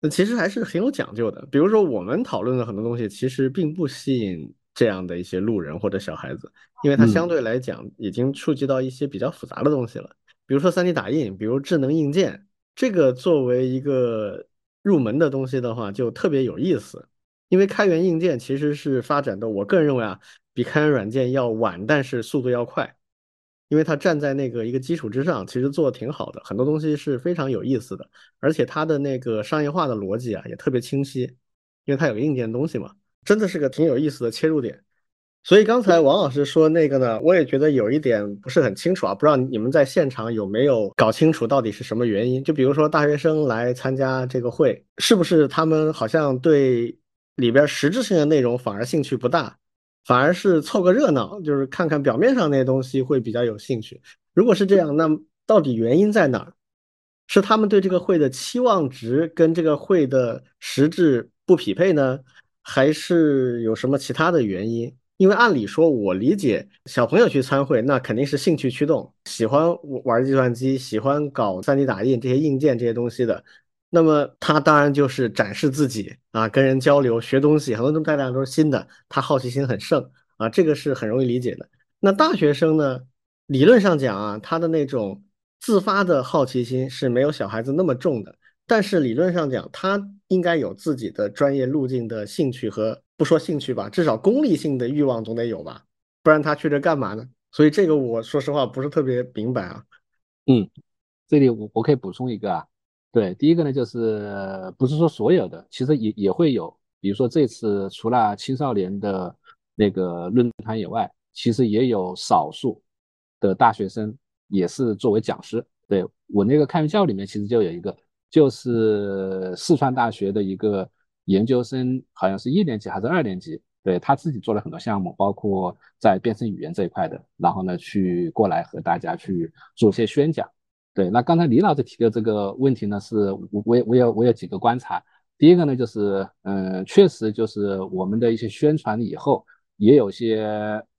那其实还是很有讲究的。比如说我们讨论的很多东西，其实并不吸引这样的一些路人或者小孩子。因为它相对来讲已经触及到一些比较复杂的东西了，比如说 3D 打印，比如智能硬件，这个作为一个入门的东西的话，就特别有意思。因为开源硬件其实是发展的，我个人认为啊，比开源软件要晚，但是速度要快。因为它站在那个一个基础之上，其实做的挺好的，很多东西是非常有意思的，而且它的那个商业化的逻辑啊也特别清晰，因为它有硬件东西嘛，真的是个挺有意思的切入点。所以刚才王老师说那个呢，我也觉得有一点不是很清楚啊，不知道你们在现场有没有搞清楚到底是什么原因？就比如说大学生来参加这个会，是不是他们好像对里边实质性的内容反而兴趣不大，反而是凑个热闹，就是看看表面上那些东西会比较有兴趣？如果是这样，那到底原因在哪儿？是他们对这个会的期望值跟这个会的实质不匹配呢，还是有什么其他的原因？因为按理说，我理解小朋友去参会，那肯定是兴趣驱动，喜欢玩计算机，喜欢搞 3D 打印这些硬件这些东西的。那么他当然就是展示自己啊，跟人交流，学东西，很多东西大量都是新的，他好奇心很盛啊，这个是很容易理解的。那大学生呢，理论上讲啊，他的那种自发的好奇心是没有小孩子那么重的，但是理论上讲，他应该有自己的专业路径的兴趣和不说兴趣吧，至少功利性的欲望总得有吧，不然他去这干嘛呢？所以这个我说实话不是特别明白啊。嗯，这里我我可以补充一个啊，对，第一个呢就是不是说所有的，其实也也会有，比如说这次除了青少年的那个论坛以外，其实也有少数的大学生。也是作为讲师，对我那个开源教里面其实就有一个，就是四川大学的一个研究生，好像是一年级还是二年级，对他自己做了很多项目，包括在编程语言这一块的，然后呢去过来和大家去做些宣讲。对，那刚才李老师提的这个问题呢，是我我我有我有几个观察，第一个呢就是嗯，确实就是我们的一些宣传以后，也有些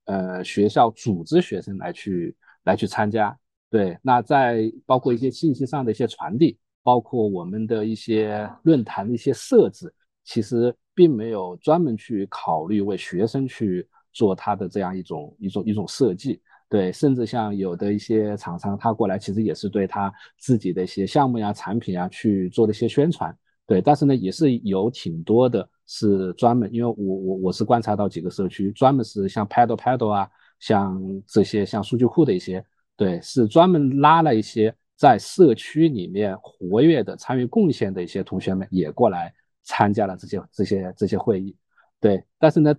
呃学校组织学生来去来去参加。对，那在包括一些信息上的一些传递，包括我们的一些论坛的一些设置，其实并没有专门去考虑为学生去做他的这样一种一种一种设计。对，甚至像有的一些厂商，他过来其实也是对他自己的一些项目呀、产品啊去做的一些宣传。对，但是呢，也是有挺多的是专门，因为我我我是观察到几个社区，专门是像 Paddle Paddle 啊，像这些像数据库的一些。对，是专门拉了一些在社区里面活跃的、参与贡献的一些同学们也过来参加了这些、这些、这些会议。对，但是呢，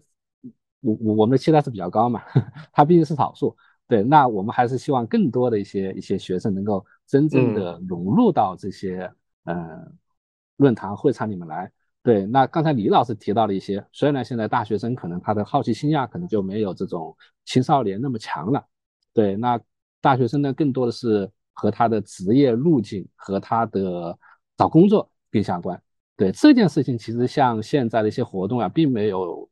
我我我们的期待是比较高嘛，[laughs] 他毕竟是少数。对，那我们还是希望更多的一些一些学生能够真正的融入到这些嗯论坛会场里面来。对，那刚才李老师提到了一些，虽然现在大学生可能他的好奇心呀，可能就没有这种青少年那么强了。对，那。大学生呢，更多的是和他的职业路径和他的找工作更相关。对这件事情，其实像现在的一些活动啊，并没有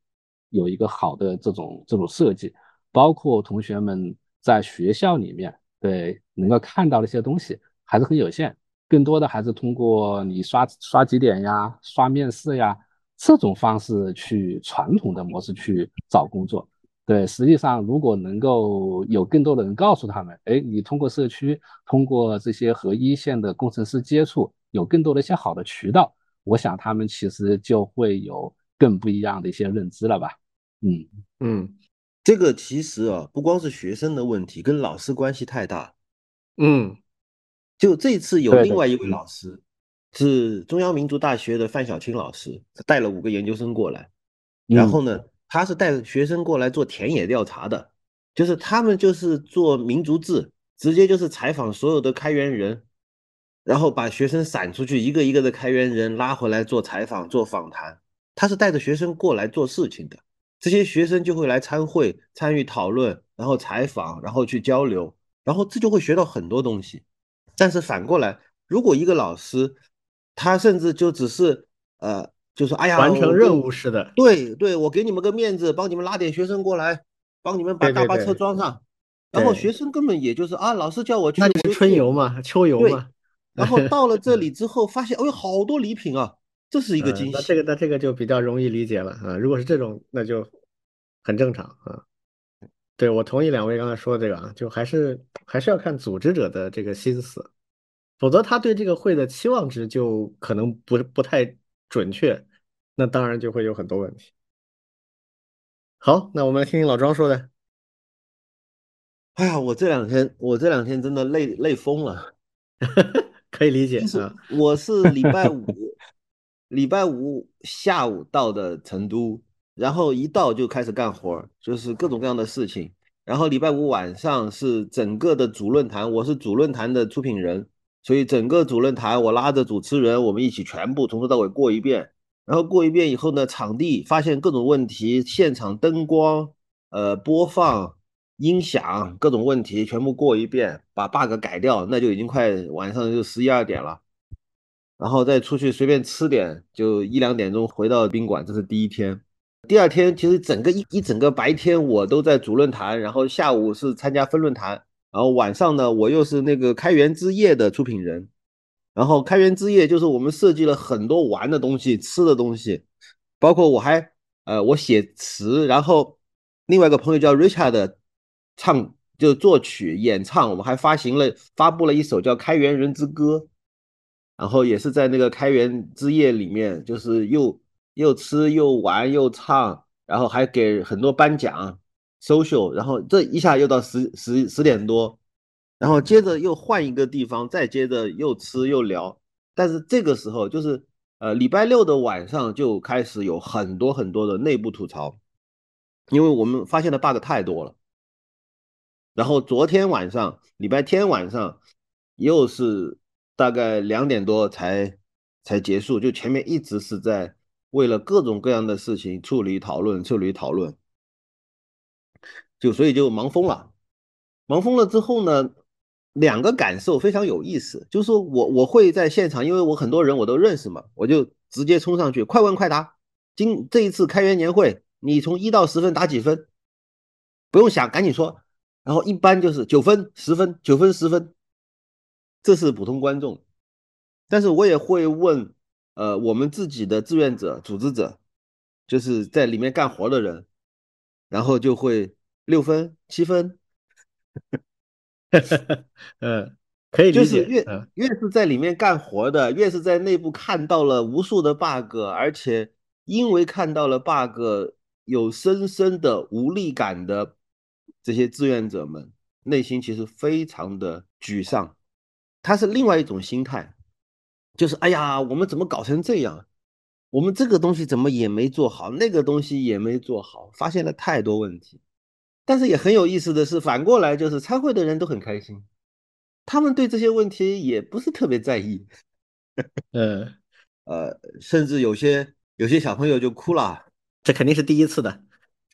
有一个好的这种这种设计。包括同学们在学校里面，对能够看到的一些东西还是很有限，更多的还是通过你刷刷几点呀、刷面试呀这种方式去传统的模式去找工作。对，实际上如果能够有更多的人告诉他们，哎，你通过社区，通过这些和一线的工程师接触，有更多的一些好的渠道，我想他们其实就会有更不一样的一些认知了吧。嗯嗯，这个其实啊，不光是学生的问题，跟老师关系太大。嗯，就这次有另外一位老师，是中央民族大学的范小青老师，带了五个研究生过来，然后呢。他是带学生过来做田野调查的，就是他们就是做民族志，直接就是采访所有的开源人，然后把学生散出去，一个一个的开源人拉回来做采访、做访谈。他是带着学生过来做事情的，这些学生就会来参会、参与讨论，然后采访，然后去交流，然后这就会学到很多东西。但是反过来，如果一个老师，他甚至就只是呃。就说哎呀，完成任务似的。对对，我给你们个面子，帮你们拉点学生过来，帮你们把大巴车装上。然后学生根本也就是啊，老师叫我去。那你们春游嘛，秋游嘛。然后到了这 [laughs] 里之后，发现哦有好多礼品啊，这是一个惊喜。那这个那这个就比较容易理解了啊。如果是这种，那就很正常啊。对我同意两位刚才说的这个啊，就还是还是要看组织者的这个心思，否则他对这个会的期望值就可能不不太准确。那当然就会有很多问题。好，那我们来听听老庄说的。哎呀，我这两天我这两天真的累累疯了，[laughs] 可以理解。啊我是礼拜五礼拜五下午到的成都，然后一到就开始干活，就是各种各样的事情。然后礼拜五晚上是整个的主论坛，我是主论坛的出品人，所以整个主论坛我拉着主持人，我们一起全部从头到尾过一遍。然后过一遍以后呢，场地发现各种问题，现场灯光、呃播放、音响各种问题全部过一遍，把 bug 改掉，那就已经快晚上就十一二点了。然后再出去随便吃点，就一两点钟回到宾馆，这是第一天。第二天其实整个一一整个白天我都在主论坛，然后下午是参加分论坛，然后晚上呢我又是那个开源之夜的出品人。然后开源之夜就是我们设计了很多玩的东西、吃的东西，包括我还呃我写词，然后另外一个朋友叫 Richard 唱就作曲演唱，我们还发行了发布了一首叫《开元人之歌》，然后也是在那个开元之夜里面，就是又又吃又玩又唱，然后还给很多颁奖 social，然后这一下又到十十十点多，然后接着又换一个地方，再接着又吃又聊，但是这个时候就是呃礼拜六的晚上就开始有很多很多的内部吐槽。因为我们发现的 bug 太多了，然后昨天晚上，礼拜天晚上又是大概两点多才才结束，就前面一直是在为了各种各样的事情处理讨论、处理讨论，就所以就忙疯了。忙疯了之后呢，两个感受非常有意思，就是说我我会在现场，因为我很多人我都认识嘛，我就直接冲上去，快问快答。今这一次开元年会。你从一到十分打几分？不用想，赶紧说。然后一般就是九分、十分、九分、十分，这是普通观众。但是我也会问，呃，我们自己的志愿者、组织者，就是在里面干活的人，然后就会六分、七分。[laughs] 嗯，可以理解。就是越越是在里面干活的，越是在内部看到了无数的 bug，而且因为看到了 bug。有深深的无力感的这些志愿者们，内心其实非常的沮丧。他是另外一种心态，就是哎呀，我们怎么搞成这样？我们这个东西怎么也没做好，那个东西也没做好，发现了太多问题。但是也很有意思的是，反过来就是参会的人都很开心，他们对这些问题也不是特别在意。[laughs] 嗯，呃，甚至有些有些小朋友就哭了。这肯定是第一次的，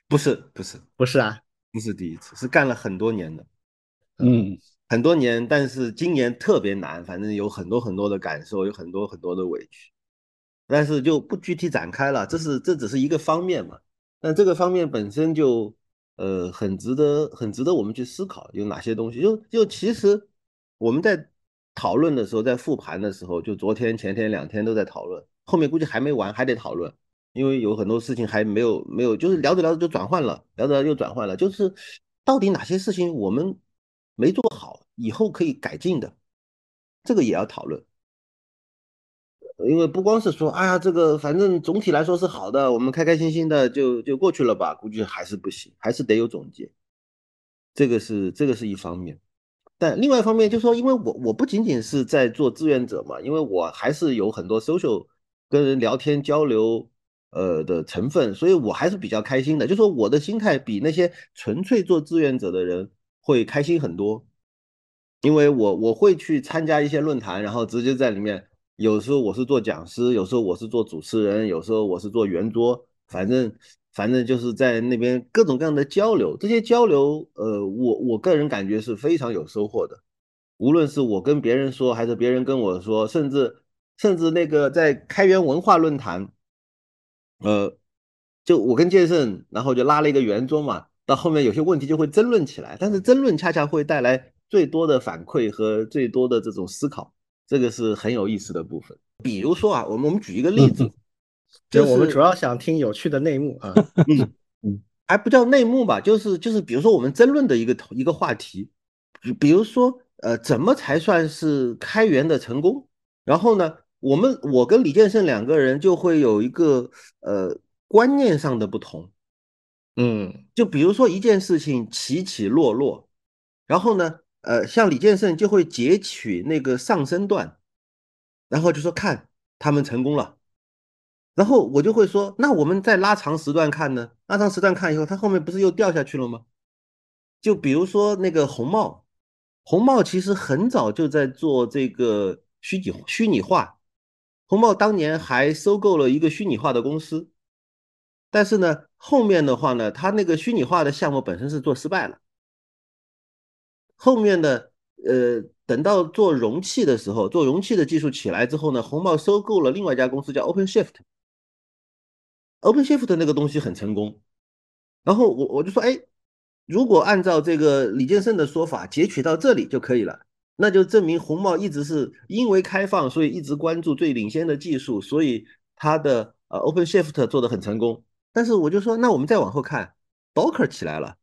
不是不是不是啊，不是第一次，是干了很多年的，嗯，很多年，但是今年特别难，反正有很多很多的感受，有很多很多的委屈，但是就不具体展开了，这是这只是一个方面嘛，但这个方面本身就呃很值得很值得我们去思考，有哪些东西，就就其实我们在讨论的时候，在复盘的时候，就昨天前天两天都在讨论，后面估计还没完，还得讨论。因为有很多事情还没有没有，就是聊着聊着就转换了，聊着又转换了，就是到底哪些事情我们没做好，以后可以改进的，这个也要讨论。因为不光是说，哎呀，这个反正总体来说是好的，我们开开心心的就就过去了吧，估计还是不行，还是得有总结。这个是这个是一方面，但另外一方面就是说，因为我我不仅仅是在做志愿者嘛，因为我还是有很多 social 跟人聊天交流。呃的成分，所以我还是比较开心的。就说我的心态比那些纯粹做志愿者的人会开心很多，因为我我会去参加一些论坛，然后直接在里面。有时候我是做讲师，有时候我是做主持人，有时候我是做圆桌，反正反正就是在那边各种各样的交流。这些交流，呃，我我个人感觉是非常有收获的。无论是我跟别人说，还是别人跟我说，甚至甚至那个在开源文化论坛。呃，就我跟剑圣，然后就拉了一个圆桌嘛，到后面有些问题就会争论起来，但是争论恰恰会带来最多的反馈和最多的这种思考，这个是很有意思的部分。比如说啊，我们我们举一个例子，就我们主要想听有趣的内幕啊，嗯 [laughs] 嗯，还不叫内幕吧，就是就是比如说我们争论的一个一个话题，比比如说呃，怎么才算是开源的成功？然后呢？我们我跟李建胜两个人就会有一个呃观念上的不同，嗯，就比如说一件事情起起落落，然后呢，呃，像李建胜就会截取那个上升段，然后就说看他们成功了，然后我就会说，那我们再拉长时段看呢？拉长时段看以后，他后面不是又掉下去了吗？就比如说那个红帽，红帽其实很早就在做这个虚拟虚拟化。红帽当年还收购了一个虚拟化的公司，但是呢，后面的话呢，他那个虚拟化的项目本身是做失败了。后面的，呃，等到做容器的时候，做容器的技术起来之后呢，红帽收购了另外一家公司叫 OpenShift。OpenShift 那个东西很成功，然后我我就说，哎，如果按照这个李建胜的说法，截取到这里就可以了。那就证明红帽一直是因为开放，所以一直关注最领先的技术，所以它的呃 OpenShift 做的很成功。但是我就说，那我们再往后看，Docker 起来了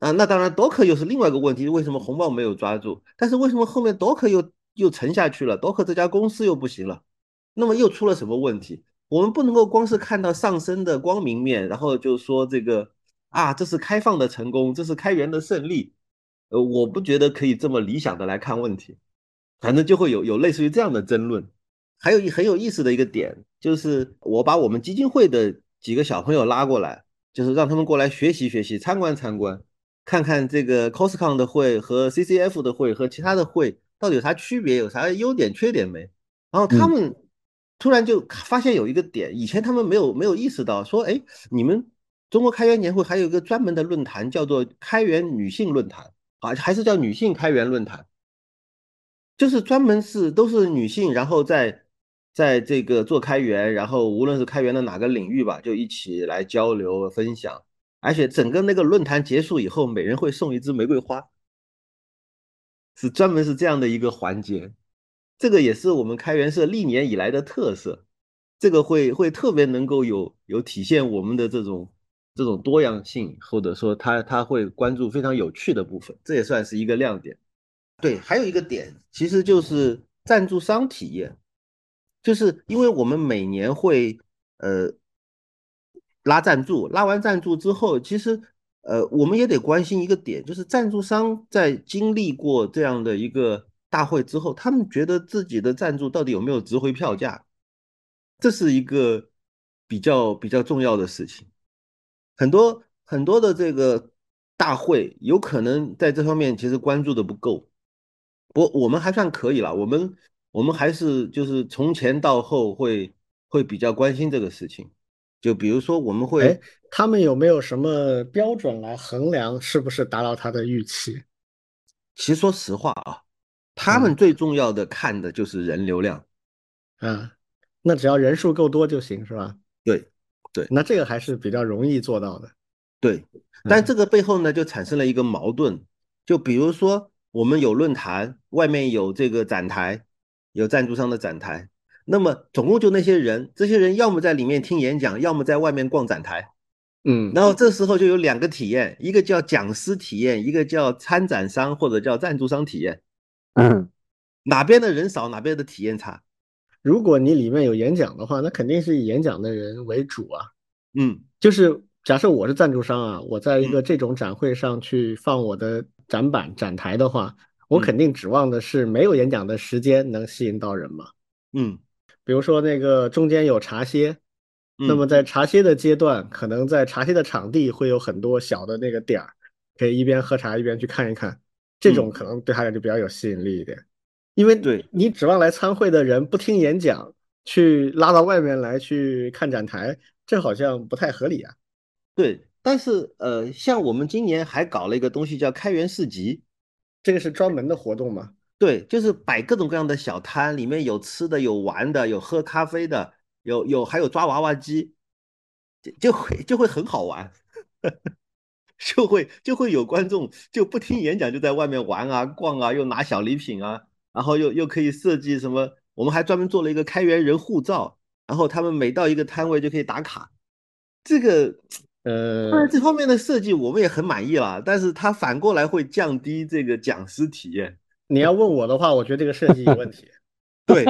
啊，那当然，Docker 又是另外一个问题，为什么红帽没有抓住？但是为什么后面 Docker 又又沉下去了？Docker 这家公司又不行了，那么又出了什么问题？我们不能够光是看到上升的光明面，然后就说这个啊，这是开放的成功，这是开源的胜利。呃，我不觉得可以这么理想的来看问题，反正就会有有类似于这样的争论。还有一很有意思的一个点，就是我把我们基金会的几个小朋友拉过来，就是让他们过来学习学习，参观参观。看看这个 Coscon 的会和 CCF 的会和其他的会到底有啥区别，有啥优点缺点没？然后他们突然就发现有一个点，以前他们没有没有意识到，说哎，你们中国开源年会还有一个专门的论坛，叫做开源女性论坛啊，还是叫女性开源论坛，就是专门是都是女性，然后在在这个做开源，然后无论是开源的哪个领域吧，就一起来交流分享。而且整个那个论坛结束以后，每人会送一支玫瑰花，是专门是这样的一个环节。这个也是我们开源社历年以来的特色，这个会会特别能够有有体现我们的这种这种多样性，或者说他他会关注非常有趣的部分，这也算是一个亮点。对，还有一个点，其实就是赞助商体验，就是因为我们每年会呃。拉赞助，拉完赞助之后，其实，呃，我们也得关心一个点，就是赞助商在经历过这样的一个大会之后，他们觉得自己的赞助到底有没有值回票价，这是一个比较比较重要的事情。很多很多的这个大会，有可能在这方面其实关注的不够，不，我们还算可以了，我们我们还是就是从前到后会会比较关心这个事情。就比如说，我们会，他们有没有什么标准来衡量是不是达到他的预期？其实说实话啊，他们最重要的看的就是人流量，啊，那只要人数够多就行，是吧？对，对，那这个还是比较容易做到的。对，但这个背后呢，就产生了一个矛盾。就比如说，我们有论坛，外面有这个展台，有赞助商的展台。那么总共就那些人，这些人要么在里面听演讲，要么在外面逛展台，嗯，然后这时候就有两个体验，一个叫讲师体验，一个叫参展商或者叫赞助商体验，嗯，哪边的人少，哪边的体验差。如果你里面有演讲的话，那肯定是以演讲的人为主啊，嗯，就是假设我是赞助商啊，我在一个这种展会上去放我的展板展台的话，我肯定指望的是没有演讲的时间能吸引到人嘛，嗯。比如说那个中间有茶歇，那么在茶歇的阶段，可能在茶歇的场地会有很多小的那个点儿，可以一边喝茶一边去看一看，这种可能对他来就比较有吸引力一点。因为对你指望来参会的人不听演讲，去拉到外面来去看展台，这好像不太合理啊。对，但是呃，像我们今年还搞了一个东西叫开源市集，这个是专门的活动吗？对，就是摆各种各样的小摊，里面有吃的，有玩的，有喝咖啡的，有有还有抓娃娃机，就就会就会很好玩，[laughs] 就会就会有观众就不听演讲就在外面玩啊逛啊，又拿小礼品啊，然后又又可以设计什么，我们还专门做了一个开源人护照，然后他们每到一个摊位就可以打卡，这个呃这方面的设计我们也很满意了，但是它反过来会降低这个讲师体验。你要问我的话，我觉得这个设计有问题。[laughs] 对，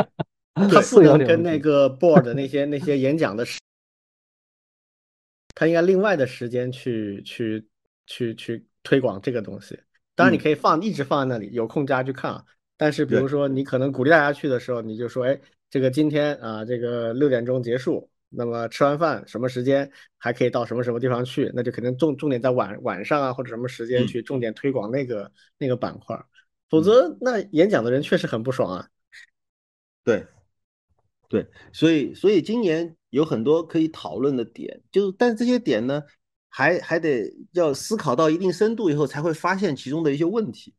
他不能跟那个 [laughs] board 那些那些演讲的时，他应该另外的时间去去去去推广这个东西。当然，你可以放一直放在那里，有空大家去看。但是，比如说你可能鼓励大家去的时候，你就说，哎，这个今天啊，这个六点钟结束，那么吃完饭什么时间还可以到什么什么地方去？那就肯定重重点在晚晚上啊或者什么时间去重点推广那个那个板块。否则，那演讲的人确实很不爽啊。对，对，所以，所以今年有很多可以讨论的点，就是，但是这些点呢，还还得要思考到一定深度以后，才会发现其中的一些问题。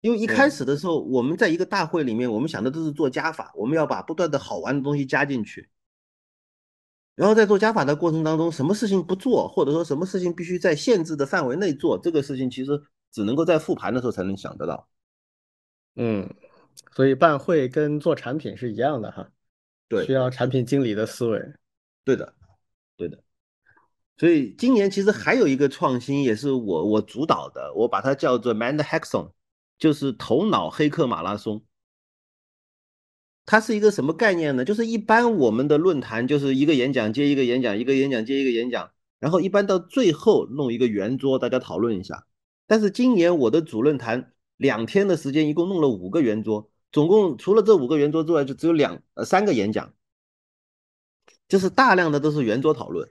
因为一开始的时候，我们在一个大会里面，我们想的都是做加法，我们要把不断的好玩的东西加进去。然后在做加法的过程当中，什么事情不做，或者说什么事情必须在限制的范围内做，这个事情其实只能够在复盘的时候才能想得到。嗯，所以办会跟做产品是一样的哈，对，需要产品经理的思维。对的，对的。所以今年其实还有一个创新，也是我我主导的，我把它叫做 Mind Hackathon，就是头脑黑客马拉松。它是一个什么概念呢？就是一般我们的论坛就是一个演讲接一个演讲，一个演讲接一个演讲，然后一般到最后弄一个圆桌，大家讨论一下。但是今年我的主论坛两天的时间，一共弄了五个圆桌，总共除了这五个圆桌之外，就只有两呃三个演讲，就是大量的都是圆桌讨论，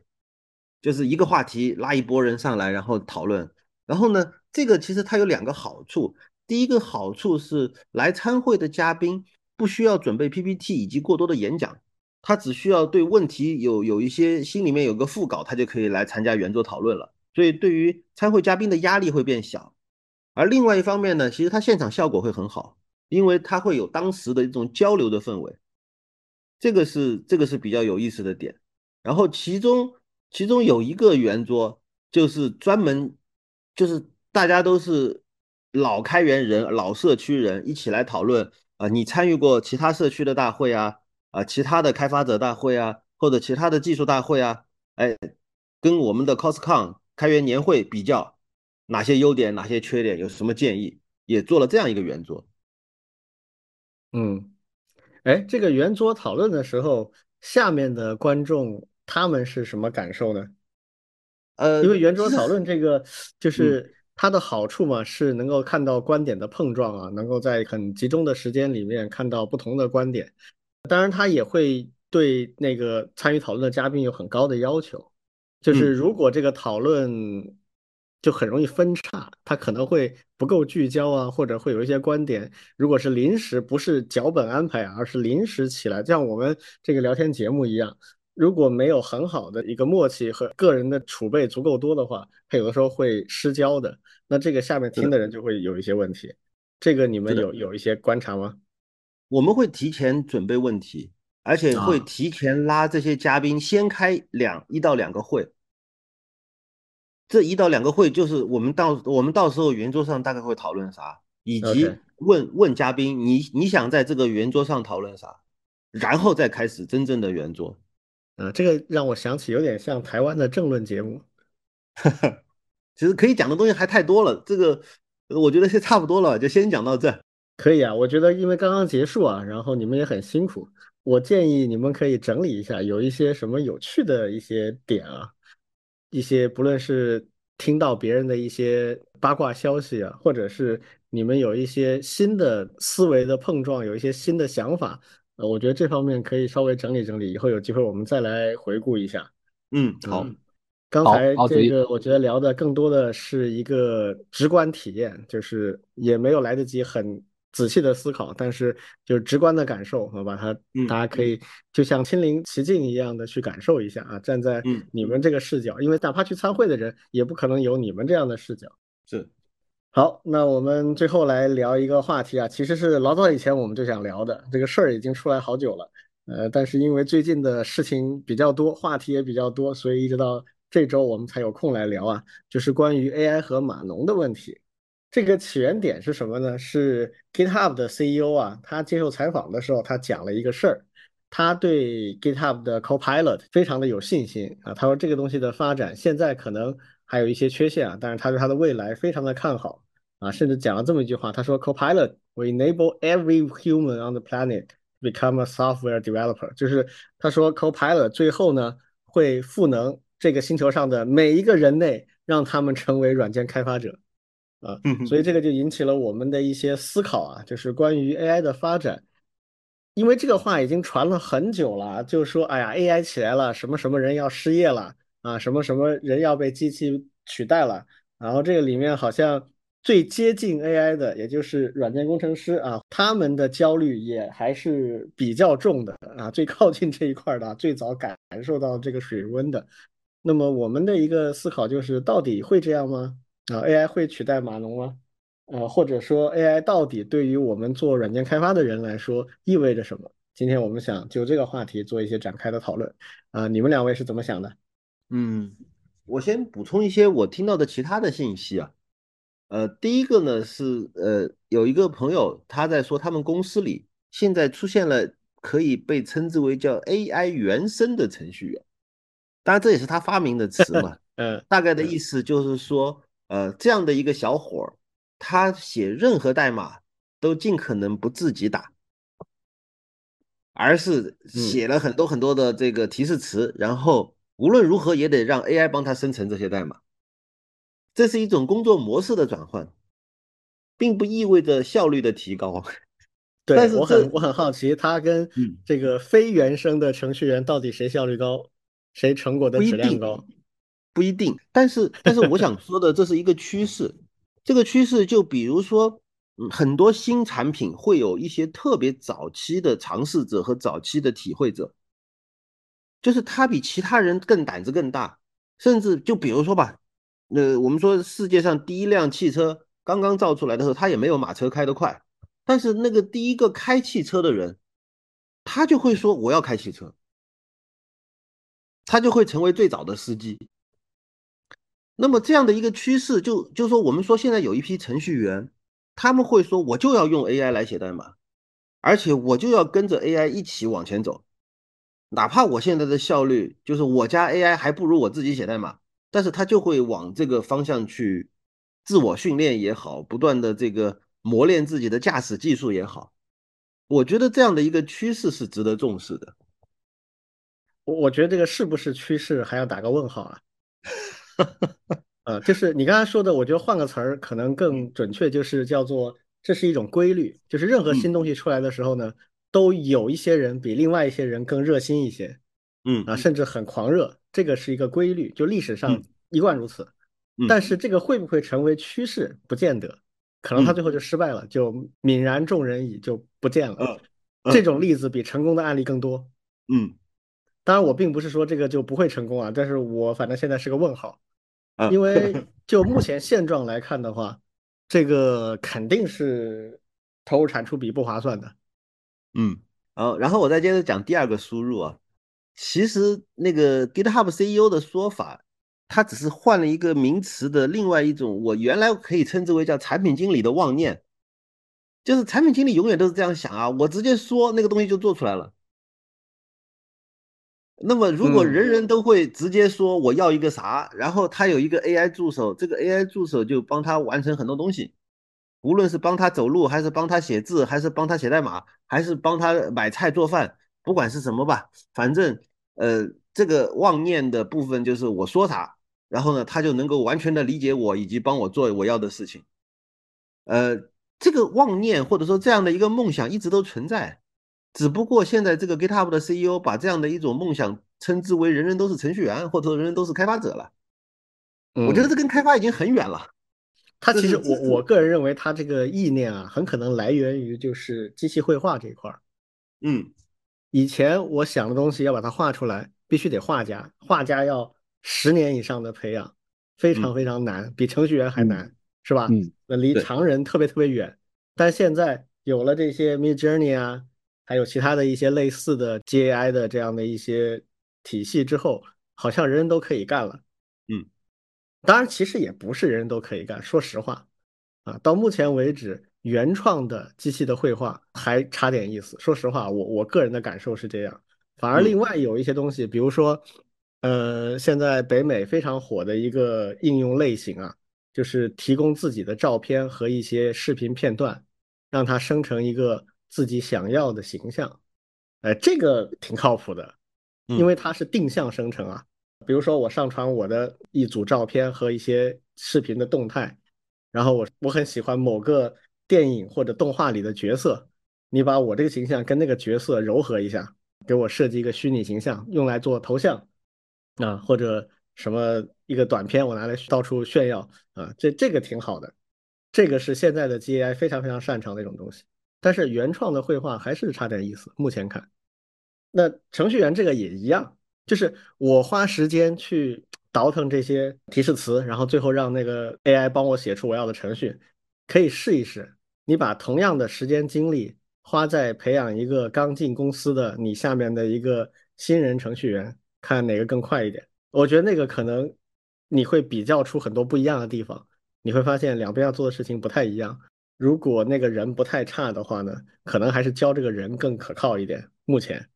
就是一个话题拉一波人上来，然后讨论。然后呢，这个其实它有两个好处，第一个好处是来参会的嘉宾。不需要准备 PPT 以及过多的演讲，他只需要对问题有有一些心里面有个副稿，他就可以来参加圆桌讨论了。所以对于参会嘉宾的压力会变小。而另外一方面呢，其实他现场效果会很好，因为他会有当时的一种交流的氛围，这个是这个是比较有意思的点。然后其中其中有一个圆桌就是专门就是大家都是老开源人、老社区人一起来讨论。啊，你参与过其他社区的大会啊，啊，其他的开发者大会啊，或者其他的技术大会啊，哎，跟我们的 CosCon 开源年会比较，哪些优点，哪些缺点，有什么建议，也做了这样一个圆桌。嗯，哎，这个圆桌讨论的时候，下面的观众他们是什么感受呢？呃，因为圆桌讨论这个就是。它的好处嘛，是能够看到观点的碰撞啊，能够在很集中的时间里面看到不同的观点。当然，它也会对那个参与讨论的嘉宾有很高的要求，就是如果这个讨论就很容易分叉，它可能会不够聚焦啊，或者会有一些观点，如果是临时不是脚本安排，而是临时起来，像我们这个聊天节目一样。如果没有很好的一个默契和个人的储备足够多的话，他有的时候会失焦的。那这个下面听的人就会有一些问题。这个你们有有一些观察吗？我们会提前准备问题，而且会提前拉这些嘉宾先开两一到两个会。这一到两个会就是我们到我们到时候圆桌上大概会讨论啥，以及问问嘉宾你你想在这个圆桌上讨论啥，然后再开始真正的圆桌。啊，这个让我想起有点像台湾的政论节目，[laughs] 其实可以讲的东西还太多了。这个我觉得是差不多了，就先讲到这。可以啊，我觉得因为刚刚结束啊，然后你们也很辛苦，我建议你们可以整理一下，有一些什么有趣的一些点啊，一些不论是听到别人的一些八卦消息啊，或者是你们有一些新的思维的碰撞，有一些新的想法。我觉得这方面可以稍微整理整理，以后有机会我们再来回顾一下。嗯，好。刚才这个我觉得聊的更多的是一个直观体验，就是也没有来得及很仔细的思考，但是就是直观的感受，我把它大家可以就像亲临其境一样的去感受一下啊，站在你们这个视角，因为哪怕去参会的人也不可能有你们这样的视角。是。好，那我们最后来聊一个话题啊，其实是老早以前我们就想聊的，这个事儿已经出来好久了，呃，但是因为最近的事情比较多，话题也比较多，所以一直到这周我们才有空来聊啊，就是关于 AI 和码农的问题。这个起源点是什么呢？是 GitHub 的 CEO 啊，他接受采访的时候，他讲了一个事儿，他对 GitHub 的 Copilot 非常的有信心啊，他说这个东西的发展现在可能。还有一些缺陷啊，但是他对他的未来非常的看好啊，甚至讲了这么一句话，他说：“Copilot will enable every human on the planet become a software developer。”就是他说，Copilot 最后呢会赋能这个星球上的每一个人类，让他们成为软件开发者啊。所以这个就引起了我们的一些思考啊，就是关于 AI 的发展，因为这个话已经传了很久了，就是说，哎呀，AI 起来了，什么什么人要失业了。啊，什么什么人要被机器取代了？然后这个里面好像最接近 AI 的，也就是软件工程师啊，他们的焦虑也还是比较重的啊，最靠近这一块的，最早感受到这个水温的。那么我们的一个思考就是，到底会这样吗？啊，AI 会取代码农吗？呃，或者说 AI 到底对于我们做软件开发的人来说意味着什么？今天我们想就这个话题做一些展开的讨论啊，你们两位是怎么想的？嗯，我先补充一些我听到的其他的信息啊。呃，第一个呢是呃，有一个朋友他在说，他们公司里现在出现了可以被称之为叫 AI 原生的程序员。当然这也是他发明的 [laughs] 词嘛。嗯，大概的意思就是说，呃，这样的一个小伙儿，他写任何代码都尽可能不自己打，而是写了很多很多的这个提示词，然后无论如何也得让 AI 帮他生成这些代码。这是一种工作模式的转换，并不意味着效率的提高。[laughs] 对，但是我很我很好奇，他跟嗯这个非原生的程序员到底谁效率高，谁成果的质量高？不一定，但是但是我想说的，这是一个趋势。这个趋势就比如说，嗯，很多新产品会有一些特别早期的尝试者和早期的体会者，就是他比其他人更胆子更大，甚至就比如说吧，那，我们说世界上第一辆汽车刚刚造出来的时候，它也没有马车开得快，但是那个第一个开汽车的人，他就会说我要开汽车，他就会成为最早的司机。那么这样的一个趋势就，就说我们说现在有一批程序员，他们会说，我就要用 AI 来写代码，而且我就要跟着 AI 一起往前走，哪怕我现在的效率就是我家 AI 还不如我自己写代码，但是他就会往这个方向去自我训练也好，不断的这个磨练自己的驾驶技术也好，我觉得这样的一个趋势是值得重视的。我我觉得这个是不是趋势还要打个问号啊？呃，就是你刚才说的，我觉得换个词儿可能更准确，就是叫做这是一种规律，就是任何新东西出来的时候呢，都有一些人比另外一些人更热心一些，嗯啊，甚至很狂热，这个是一个规律，就历史上嗯一贯如此。嗯但是这个会不会成为趋势，不见得，可能他嗯最后就失败了，就泯然众人矣，就不见了。嗯嗯这种例子比成功的案例更多。嗯当然，我并不是说这个就不会成功啊，但是我反正现在是个问号，嗯，因为就目前现状来看的话，这个肯定是投入产出比不划算的。嗯，好，然后我再接着讲第二个输入啊，其实那个 GitHub CEO 的说法，他只是换了一个名词的另外一种，我原来可以称之为叫产品经理的妄念，就是产品经理永远都是这样想啊，我直接说那个东西就做出来了。那么，如果嗯。人人都会直接说我要一个啥，然后他有一个 AI 助手，这个 AI 助手就帮他完成很多东西，无论是帮他走路，还是帮他写字，还是帮他写代码，还是帮他买菜做饭，不管是什么吧，反正呃，这个妄念的部分就是我说啥，然后呢，他就能够完全的理解我，以及帮我做我要的事情。呃，这个妄念或者说这样的一个梦想一直都存在。只不过现在这个 GitHub 的 CEO 把这样的一种梦想称之为人人都是程序员，或者说人人都是开发者了。我觉得嗯这跟开发已经很远了。他其实我我个人认为他这个意念啊，很可能来源于就是机器绘画这一块儿。嗯以前我想的东西要把它画出来，必须得画家，画家要十年以上的培养，非常嗯非常难，比程序员还嗯难，是吧？嗯那离常人特别特别远。但现在有了这些 Mid Journey 啊，还有其他的一些类似的 GAI 的这样的一些体系之后，好像人人都可以干了。嗯，当然，其实也不是人人都可以干，说实话，啊，到目前为止，原创的机器的绘画还差点意思。说实话，我我个人的感受是这样。反而嗯另外有一些东西，比如说，呃，现在北美非常火的一个应用类型啊，就是提供自己的照片和一些视频片段，让它生成一个自己想要的形象。呃，这个挺靠谱的，因嗯为它是定向生成啊。比如说我上传我的一组照片和一些视频的动态，然后我我很喜欢某个电影或者动画里的角色，你把我这个形象跟那个角色糅合一下，给我设计一个虚拟形象，用来做头像啊，或者什么一个短片，我拿来到处炫耀啊，这这个挺好的，这个是现在的 GAI 非常非常擅长的一种东西。但是原创的绘画还是差点意思，目前看。那程序员这个也一样，就是我花时间去倒腾这些提示词，然后最后让那个 AI 帮我写出我要的程序，可以试一试。你把同样的时间精力花在培养一个刚进公司的你下面的一个新人程序员，看哪个更快一点。我觉得那个可能你会比较出很多不一样的地方，你会发现两边要做的事情不太一样。如果那个人不太差的话呢，可能还是教这个人更可靠一点。目前。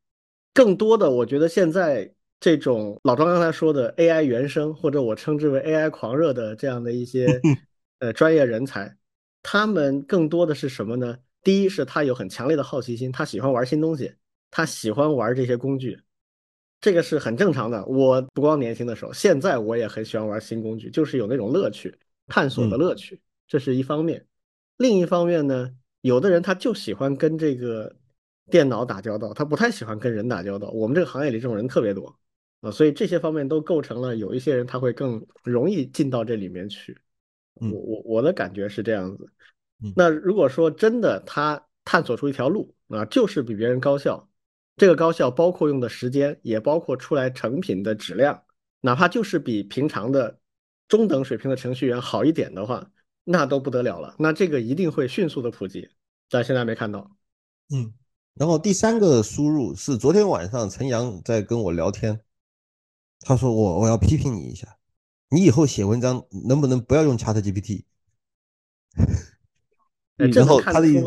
更多的，我觉得现在这种老庄刚才说的 AI 原生，或者我称之为 AI 狂热的这样的一些 [laughs] 呃专业人才，他们更多的是什么呢？第一是他有很强烈的好奇心，他喜欢玩新东西，他喜欢玩这些工具，这个是很正常的。我不光年轻的时候，现在我也很喜欢玩新工具，就是有那种乐趣，探索的乐趣，这是一方面。另一方面呢，有的人他就喜欢跟这个电脑打交道，他不太喜欢跟人打交道。我们这个行业里这种人特别多。啊，所以这些方面都构成了有一些人他会更容易进到这里面去。我我我的感觉是这样子。那如果说真的他探索出一条路啊，就是比别人高效，这个高效包括用的时间，也包括出来成品的质量，哪怕就是比平常的中等水平的程序员好一点的话，那都不得了了。那这个一定会迅速的普及，但现在没看到。嗯，然后第三个输入是昨天晚上陈阳在跟我聊天。他说：“我我要批评你一下，你以后写文章能不能不要用 Chat GPT？” [laughs] 然后他的意思，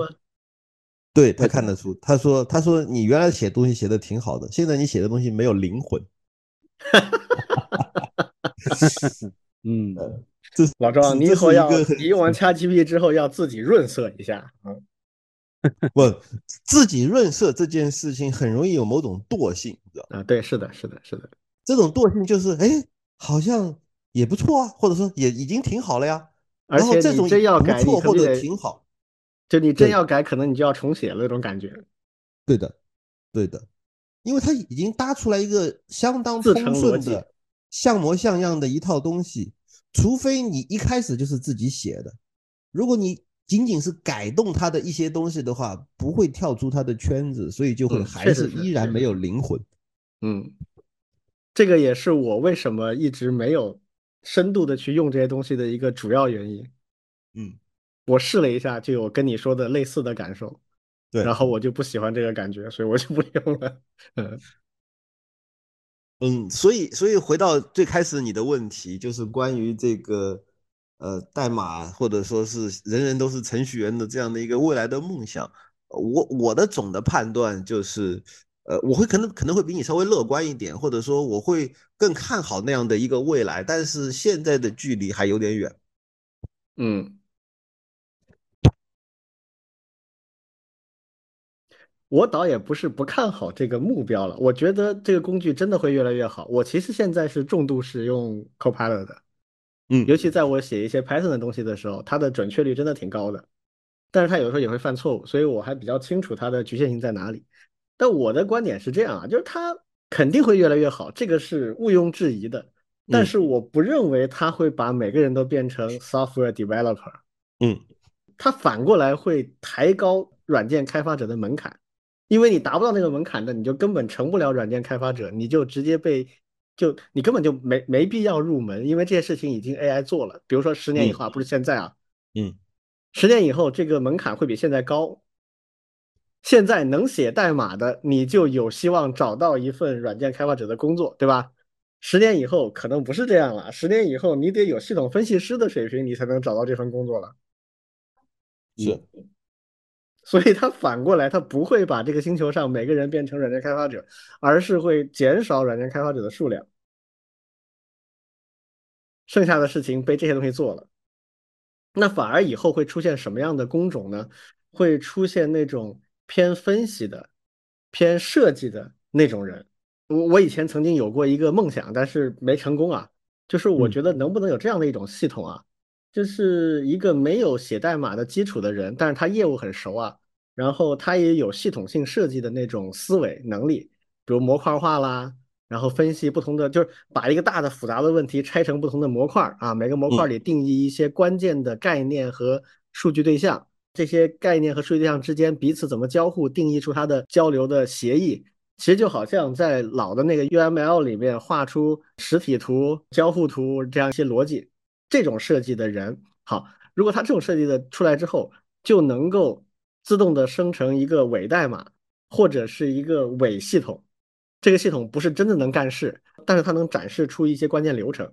对他看得出。他说：“他说你原来写东西写的挺好的，现在你写的东西没有灵魂。[laughs] ”嗯，这老庄，你以后要你用完 Chat GPT 之后要自己润色一下。嗯，[laughs] 不，自己润色这件事情很容易有某种惰性，知道啊，对，是的，是的，是的。这种惰性就是，哎，好像也不错啊，或者说也已经挺好了呀。而且这种真要改，或者挺好，就你真要改，可能你就要重写了那种感觉。对的，对的，因为它已经搭出来一个相当通顺的、像模像样的一套东西。除非你一开始就是自己写的，如果你仅仅是改动它的一些东西的话，不会跳出它的圈子，所以就会还是依然没有灵魂。嗯。这个也是我为什么一直没有深度的去用这些东西的一个主要原因。嗯，我试了一下，就有跟你说的类似的感受。对，然后我就不喜欢这个感觉，所以我就不用了。嗯嗯，所以所以回到最开始你的问题，就是关于这个呃代码或者说是人人都是程序员的这样的一个未来的梦想，我我的总的判断就是。呃，我会可能可能会比你稍微乐观一点，或者说我会更看好那样的一个未来，但是现在的距离还有点远。嗯，我倒也不是不看好这个目标了，我觉得这个工具真的会越来越好。我其实现在是重度使用 Copilot 的，嗯，尤其在我写一些 Python 的东西的时候，它的准确率真的挺高的，但是它有的时候也会犯错误，所以我还比较清楚它的局限性在哪里。但我的观点是这样啊，就是它肯定会越来越好，这个是毋庸置疑的。但是我不认为它会把每个人都变成 software developer。嗯，它反过来会抬高软件开发者的门槛，因为你达不到那个门槛的，你就根本成不了软件开发者，你就直接被就你根本就没没必要入门，因为这些事情已经 AI 做了。比如说十年以后，不是现在啊，嗯，十年以后这个门槛会比现在高。现在能写代码的，你就有希望找到一份软件开发者的工作，对吧？十年以后可能不是这样了，十年以后你得有系统分析师的水平，你才能找到这份工作了。是，所以他反过来，他不会把这个星球上每个人变成软件开发者，而是会减少软件开发者的数量，剩下的事情被这些东西做了。那反而以后会出现什么样的工种呢？会出现那种。偏分析的、偏设计的那种人，我我以前曾经有过一个梦想，但是没成功啊。就是我觉得能不能有这样的一种系统啊，就是一个没有写代码的基础的人，但是他业务很熟啊，然后他也有系统性设计的那种思维能力，比如模块化啦，然后分析不同的，就是把一个大的复杂的问题拆成不同的模块啊，每个模块里定义一些关键的概念和数据对象。这些概念和数据对象之间彼此怎么交互，定义出它的交流的协议，其实就好像在老的那个 UML 里面画出实体图、交互图这样一些逻辑。这种设计的人，好，如果他这种设计的出来之后，就能够自动的生成一个伪代码或者是一个伪系统。这个系统不是真的能干事，但是它能展示出一些关键流程。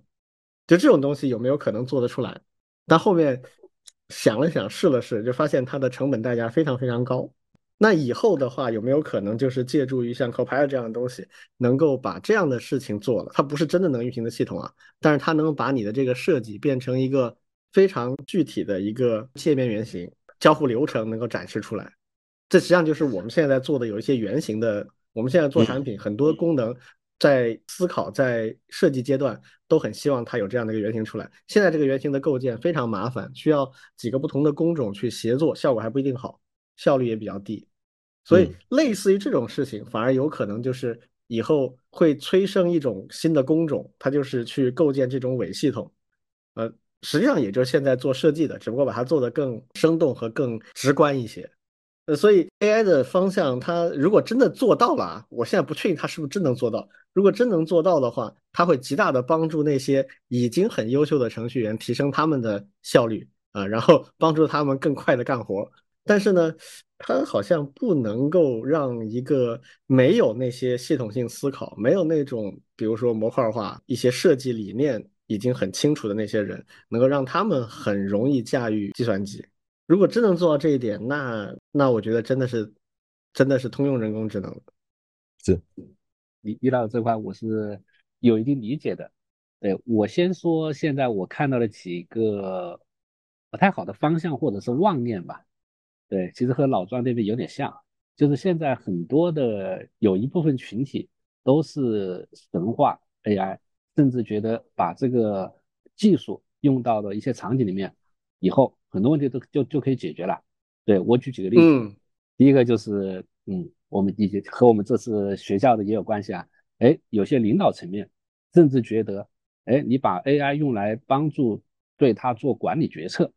就这种东西有没有可能做得出来？但后面。想了想，试了试，就发现它的成本代价非常非常高。那以后的话，有没有可能就是借助于像 Copilot 这样的东西，能够把这样的事情做了？它不是真的能运行的系统啊，但是它能把你的这个设计变成一个非常具体的一个界面原型，交互流程能够展示出来。这实际上就是我们现在做的有一些原型的，我们现在做产品很多功能在思考在设计阶段都很希望它有这样的一个原型出来。现在这个原型的构建非常麻烦，需要几个不同的工种去协作，效果还不一定好。效率也比较低，所以类似于这种事情，反而有可能就是以后会催生一种新的工种，它就是去构建这种伪系统。呃，实际上也就是现在做设计的，只不过把它做得更生动和更直观一些。呃，所以 AI 的方向，它如果真的做到了，我现在不确定它是不是真能做到。如果真能做到的话，它会极大的帮助那些已经很优秀的程序员提升他们的效率啊，然后帮助他们更快的干活。但是呢，它好像不能够让一个没有那些系统性思考、没有那种比如说模块化一些设计理念已经很清楚的那些人，能够让他们很容易驾驭计算机。如果真能做到这一点，那那我觉得真的是真的是通用人工智能了。是，李李老师这块我是有一定理解的。对我先说，现在我看到了几个不太好的方向或者是妄念吧。对，其实和老庄那边有点像，就是现在很多的有一部分群体都是神话 AI，甚至觉得把这个技术用到了一些场景里面，以后很多问题都就就可以解决了。对我举几个例子，第一个就是，嗯，我们以及和我们这次学校的也有关系啊。哎，有些领导层面甚至觉得，哎，你把 AI 用来帮助对他做管理决策。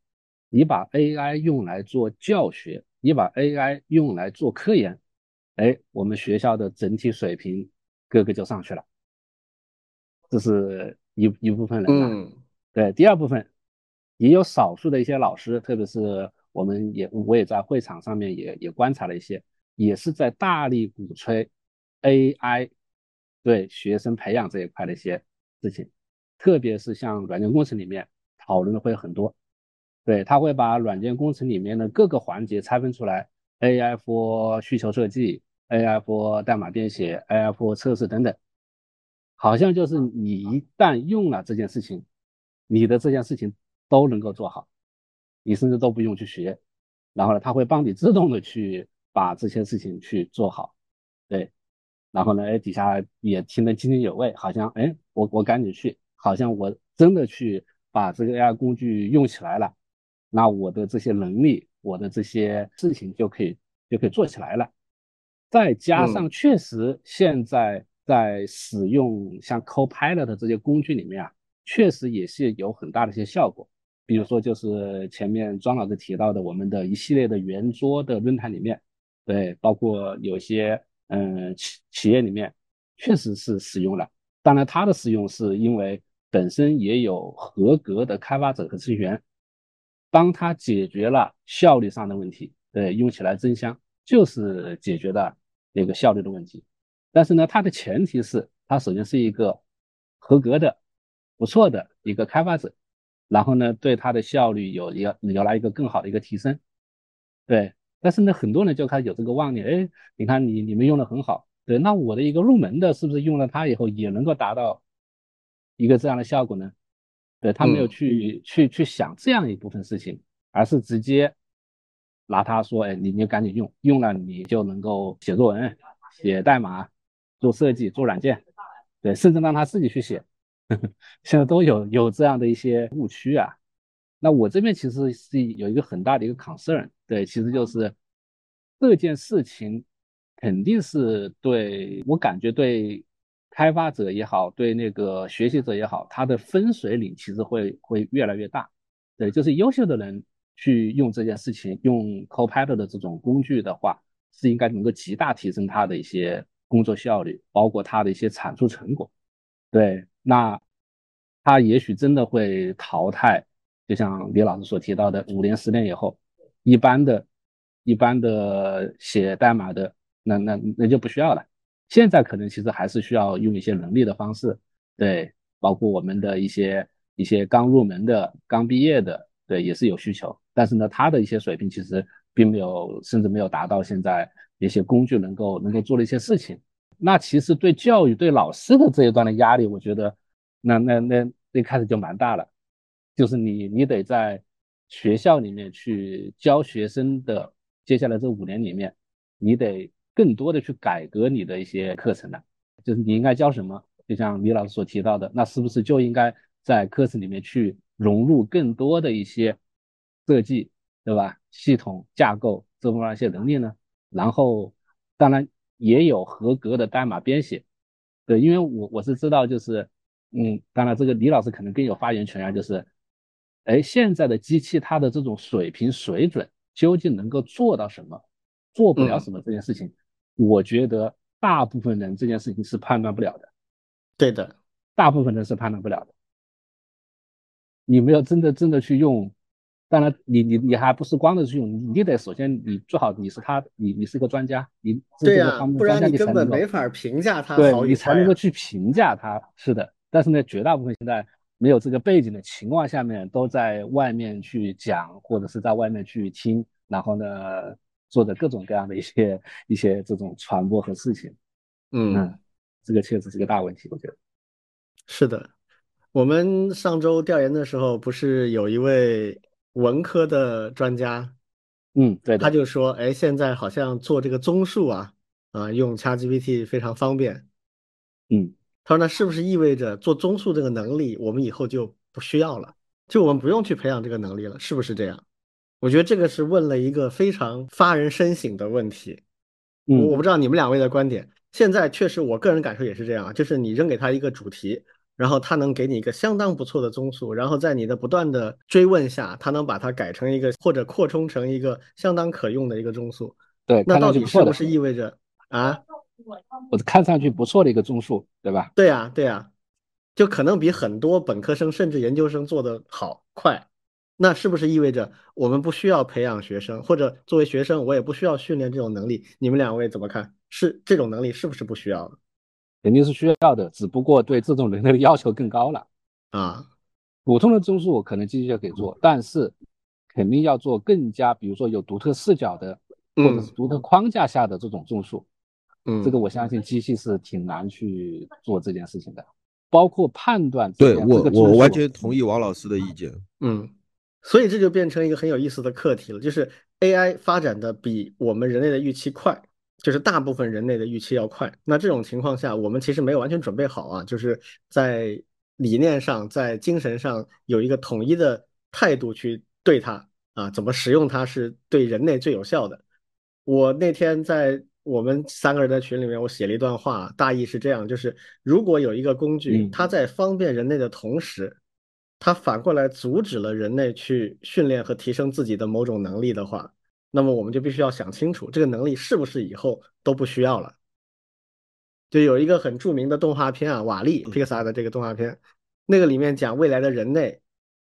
你把 AI 用来做教学，你把 AI 用来做科研，哎，我们学校的整体水平各个就上去了。这是一一部分人嗯，对，第二部分也有少数的一些老师，特别是我们也我也在会场上面也也观察了一些，也是在大力鼓吹 AI 对学生培养这一块的一些事情，特别是像软件工程里面讨论的会很多。对，他会把软件工程里面的各个环节拆分出来，AI for 需求设计，AI for 代码编写，AI for 测试等等，好像就是你一旦用了这件事情，你的这件事情都能够做好，你甚至都不用去学，然后呢，他会帮你自动的去把这些事情去做好，对，然后呢，哎，底下也听得津津有味，好像哎，我我赶紧去，好像我真的去把这个 AI 工具用起来了。那我的这些能力，我的这些事情就可以就可以做起来了。再加上确实现在在使用像 Copilot 这些工具里面啊，确实也是有很大的一些效果。比如说就是前面庄老师提到的，我们的一系列的圆桌的论坛里面，对，包括有些嗯企企业里面确实是使用了。当然，它的使用是因为本身也有合格的开发者和程序员。帮他解决了效率上的问题，对，用起来真香，就是解决了那个效率的问题。但是呢，它的前提是，他首先是一个合格的、不错的一个开发者，然后呢，对它的效率有有有了一个更好的一个提升。对，但是呢，很多人就开始有这个妄念，哎，你看你你们用的很好，对，那我的一个入门的，是不是用了它以后也能够达到一个这样的效果呢？对他没有去去去想这样一部分事情，而是直接拿他说，哎，你你赶紧用，用了你就能够写作文、写代码、做设计、做软件，对，甚至让他自己去写，[laughs] 现在都有有这样的一些误区啊。那我这边其实是有一个很大的一个 concern，对，其实就是这件事情肯定是对我感觉对。开发者也好，对那个学习者也好，他的分水岭其实会会越来越大。对，就是优秀的人去用这件事情，用 Copilot 的这种工具的话，是应该能够极大提升他的一些工作效率，包括他的一些产出成果。对，那他也许真的会淘汰，就像李老师所提到的，五年、十年以后，一般的、一般的写代码的，那那那就不需要了。现在可能其实还是需要用一些能力的方式，对，包括我们的一些一些刚入门的、刚毕业的，对，也是有需求。但是呢，他的一些水平其实并没有，甚至没有达到现在一些工具能够能够做的一些事情。那其实对教育、对老师的这一段的压力，我觉得，那那那一开始就蛮大了。就是你你得在学校里面去教学生的，接下来这五年里面，你得更多的去改革你的一些课程了。就是你应该教什么？就像李老师所提到的，那是不是就应该在课程里面去融入更多的一些设计？对吧？系统架构这方面一些能力呢？然后，当然也有合格的代码编写。对，因为我我是知道，就是，嗯，当然这个李老师可能更有发言权啊。就是，哎，现在的机器它的这种水平水准究竟能够做到什么，做不了什么这件事情，我觉得大部分人这件事情是判断不了的。对的，大部分人是判断不了的。你没有真的真的去用。当然，你你你还不是光的去用，你得首先你最好你是他，你你是个专家，你对呀，不然你根本没法评价他，对你才能够去评价他。是的，但是呢，绝大部分现在没有这个背景的情况下面，都在外面去讲，或者是在外面去听，然后呢，做的各种各样的一些一些这种传播和事情。嗯，这个确实是个大问题，我觉得。是的，我们上周调研的时候，不是有一位。文科的专家，嗯，对，他就说，哎，现在好像做这个综述啊，啊，用 ChatGPT 非常方便，嗯，他说那是不是意味着做综述这个能力，我们以后就不需要了，就我们不用去培养这个能力了，是不是这样？我觉得这个是问了一个非常发人深省的问题，嗯，我不知道你们两位的观点，现在确实我个人感受也是这样，就是你扔给他一个主题。然后他能给你一个相当不错的综述，然后在你的不断的追问下，他能把它改成一个或者扩充成一个相当可用的一个综述。对，那到底是不是意味着啊？我看上去不错的一个综述，对吧？对呀，对呀，就可能比很多本科生甚至研究生做的好快。那是不是意味着我们不需要培养学生，或者作为学生我也不需要训练这种能力？你们两位怎么看？是这种能力是不是不需要？肯定是需要的，只不过对这种人类的要求更高了 [laughs] 啊。普通的综述可能机器就可以做，但是肯定要做更加，比如说有独特视角的，或者是独特框架下的这种综述。嗯，这个我相信机器是挺难去做这件事情的，包括判断。对我，我完全同意王老师的意见。嗯，所以这就变成一个很有意思的课题了，就是 AI 发展的比我们人类的预期快。就是大部分人类的预期要快，那这种情况下，我们其实没有完全准备好啊，就是在理念上、在精神上有一个统一的态度去对它啊，怎么使用它是对人类最有效的。我那天在我们三个人的群里面，我写了一段话，大意是这样：就是如果有一个工具，它在方便人类的同时，它反过来阻止了人类去训练和提升自己的某种能力的话。那么我们就必须要想清楚，这个能力是不是以后都不需要了？就有一个很著名的动画片啊，《瓦力》Pixar 的这个动画片，那个里面讲未来的人类，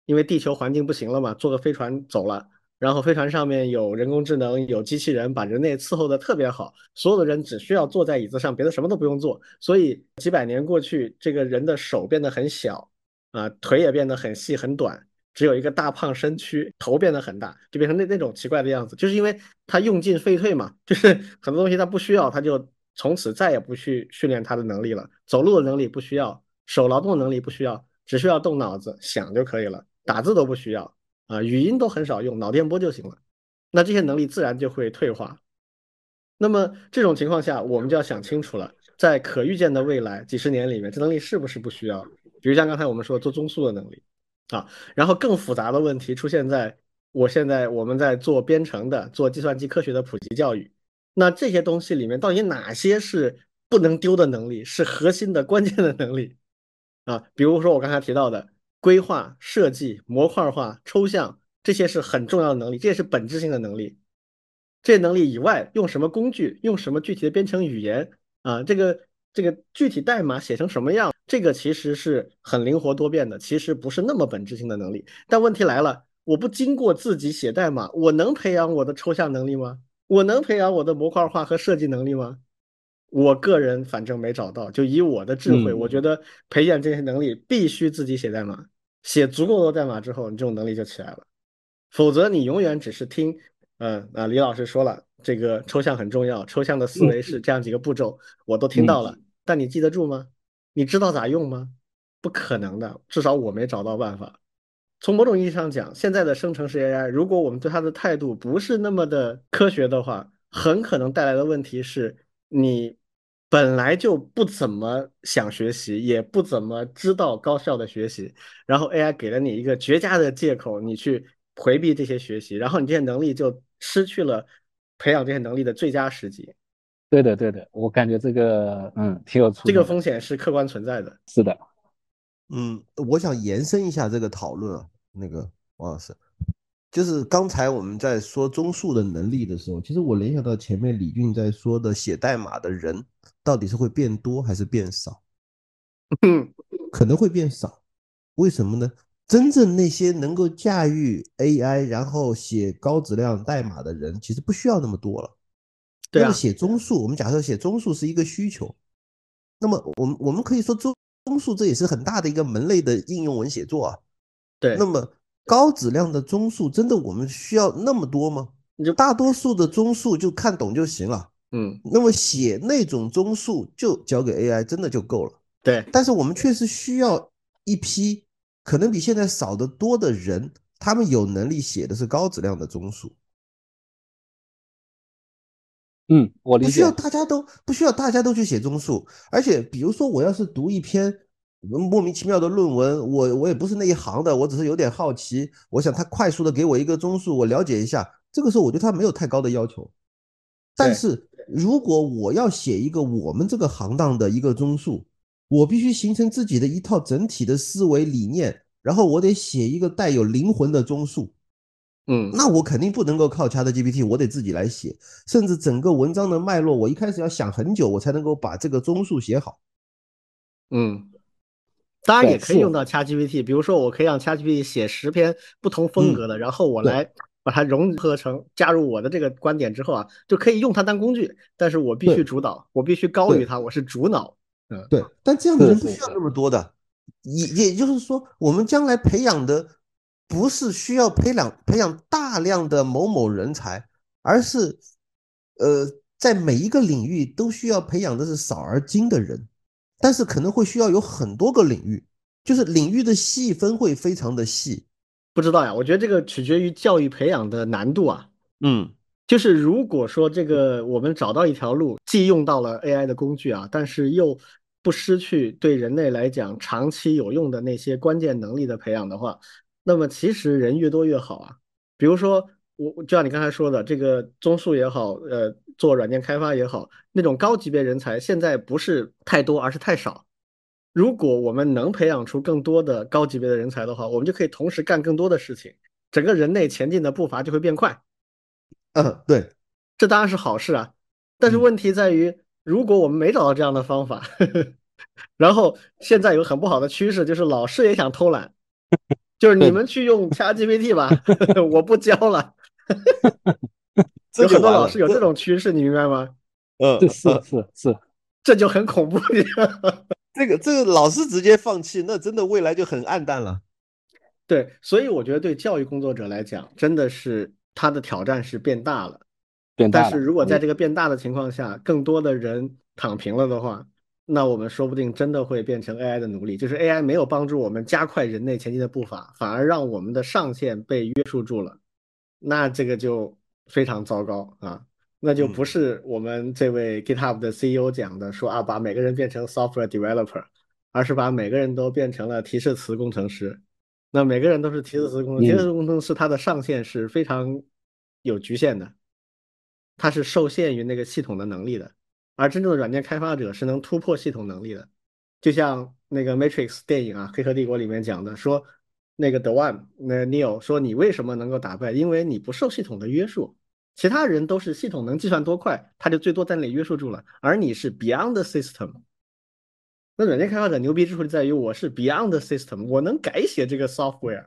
因为地球环境不行了嘛，坐个飞船走了，然后飞船上面有人工智能，有机器人，把人类伺候的特别好，所有的人只需要坐在椅子上，别的什么都不用做。所以几百年过去，这个人的手变得很小啊，腿也变得很细很短。只有一个大胖身躯，头变得很大，就变成那那种奇怪的样子，就是因为他用进废退嘛，就是很多东西他不需要，他就从此再也不去训练他的能力了。走路的能力不需要，手劳动能力不需要，只需要动脑子想就可以了，打字都不需要啊，语音都很少用，脑电波就行了。那这些能力自然就会退化。那么这种情况下，我们就要想清楚了，在可预见的未来几十年里面，这能力是不是不需要？比如像刚才我们说做中枢的能力。啊，然后更复杂的问题出现在我现在我们在做编程的，做计算机科学的普及教育。那这些东西里面到底哪些是不能丢的能力，是核心的关键的能力啊？比如说我刚才提到的规划、设计、模块化、抽象，这些是很重要的能力，这也是本质性的能力。这些能力以外，用什么工具，用什么具体的编程语言啊？这个这个具体代码写成什么样？这个其实是很灵活多变的，其实不是那么本质性的能力。但问题来了，我不经过自己写代码，我能培养我的抽象能力吗？我能培养我的模块化和设计能力吗？我个人反正没找到。就以我的智慧，我觉得培养这些能力必须自己写代码，写足够多代码之后，你这种能力就起来了。否则，你永远只是听嗯啊，李老师说了，这个抽象很重要，抽象的思维是这样几个步骤，我都听到了，但你记得住吗？你知道咋用吗？不可能的，至少我没找到办法。从某种意义上讲，现在的生成式 AI，如果我们对它的态度不是那么的科学的话，很可能带来的问题是，你本来就不怎么想学习，也不怎么知道高效的学习，然后 AI 给了你一个绝佳的借口，你去回避这些学习，然后你这些能力就失去了培养这些能力的最佳时机。对的，对的，我感觉这个嗯挺有这个风险是客观存在的。是的。嗯，我想延伸一下这个讨论啊，那个王老师，就是刚才我们在说中数的能力的时候，其实我联想到前面李俊在说的写代码的人到底是会变多还是变少？[laughs] 可能会变少，为什么呢？真正那些能够驾驭 AI 然后写高质量代码的人，其实不需要那么多了。对啊，写综述，我们假设写综述是一个需求，那么我们我们可以说综综述这也是很大的一个门类的应用文写作啊，对。那么高质量的综述真的我们需要那么多吗？你就大多数的综述就看懂就行了，嗯。那么写那种综述就交给 AI 真的就够了，对。但是我们确实需要一批可能比现在少得多的人，他们有能力写的是高质量的中数。嗯，我理解。不需要大家都不需要大家都去写综述，而且比如说我要是读一篇莫名其妙的论文，我我也不是那一行的，我只是有点好奇，我想他快速的给我一个综述，我了解一下。这个时候我对他没有太高的要求。但是如果我要写一个我们这个行当的一个综述，我必须形成自己的一套整体的思维理念，然后我得写一个带有灵魂的综述。嗯，那我肯定不能够靠 ChatGPT，我得自己来写，甚至整个文章的脉络，我一开始要想很久，我才能够把这个综述写好。嗯，当然也可以用到 ChatGPT，比如说我可以让 ChatGPT 写十篇不同风格的，然后我来把它融合成加入我的这个观点之后啊，就可以用它当工具，但是我必须主导，我必须高于它，我是主脑。嗯，对，但这样的人不需要那么多的，也也就是说，我们将来培养的。不是需要培养培养大量的某某人才，而是，呃，在每一个领域都需要培养的是少而精的人，但是可能会需要有很多个领域，就是领域的细分会非常的细。不知道呀，我觉得这个取决于教育培养的难度啊。嗯，就是如果说这个我们找到一条路，既用到了 AI 的工具啊，但是又不失去对人类来讲长期有用的那些关键能力的培养的话。那么其实人越多越好啊，比如说我就像你刚才说的，这个综述也好，呃，做软件开发也好，那种高级别人才现在不是太多，而是太少。如果我们能培养出更多的高级别的人才的话，我们就可以同时干更多的事情，整个人类前进的步伐就会变快。嗯，对，这当然是好事啊。但是问题在于，如果我们没找到这样的方法，[laughs] 然后现在有很不好的趋势，就是老师也想偷懒。就是你们去用 ChatGPT 吧，[laughs] 我不教了。[laughs] 有很多老师有这种趋势，你明白吗？[laughs] 嗯，是是是，这就很恐怖。这个这个老师直接放弃，那真的未来就很暗淡了。对，所以我觉得对教育工作者来讲，真的是他的挑战是变大了。变大。但是如果在这个变大的情况下，更多的人躺平了的话。那我们说不定真的会变成 AI 的奴隶，就是 AI 没有帮助我们加快人类前进的步伐，反而让我们的上限被约束住了。那这个就非常糟糕啊！那就不是我们这位 GitHub 的 CEO 讲的，说啊把每个人变成 software developer，而是把每个人都变成了提示词工程师。那每个人都是提示词工程，提示词工程师他的上限是非常有局限的，他是受限于那个系统的能力的。而真正的软件开发者是能突破系统能力的，就像那个 Matrix 电影啊，《黑客帝国》里面讲的，说那个 The One，那 Neo 说你为什么能够打败？因为你不受系统的约束，其他人都是系统能计算多快，他就最多在那里约束住了，而你是 Beyond the System。那软件开发者牛逼之处就在于我是 Beyond the System，我能改写这个 software，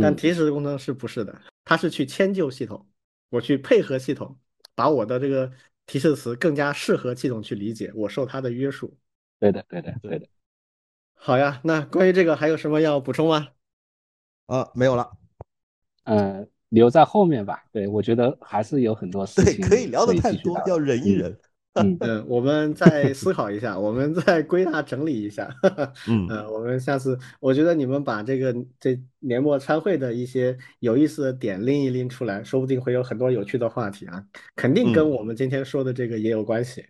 但提示工程师不是的，他是去迁就系统，我去配合系统，把我的这个。提示词更加适合系统去理解，我受它的约束。对的，对的，对的。好呀，那关于这个还有什么要补充吗？啊，没有了。嗯，留在后面吧。对我觉得还是有很多事对，情可以聊的太多，要忍一嗯忍。嗯，[laughs] 嗯，我们再思考一下，我们再归纳整理一下。嗯 [laughs] 呃，我们下次，我觉得你们把这个这年末参会的一些有意思的点拎一拎出来，说不定会有很多有趣的话题啊，肯定跟嗯我们今天说的这个也有关系。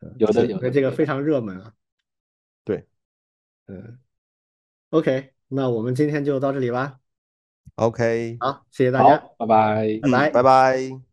嗯有的有的这个非常热门啊。对，嗯，OK，那我们今天就到这里吧。，OK，好，谢谢大家，好，拜拜。拜拜嗯拜拜。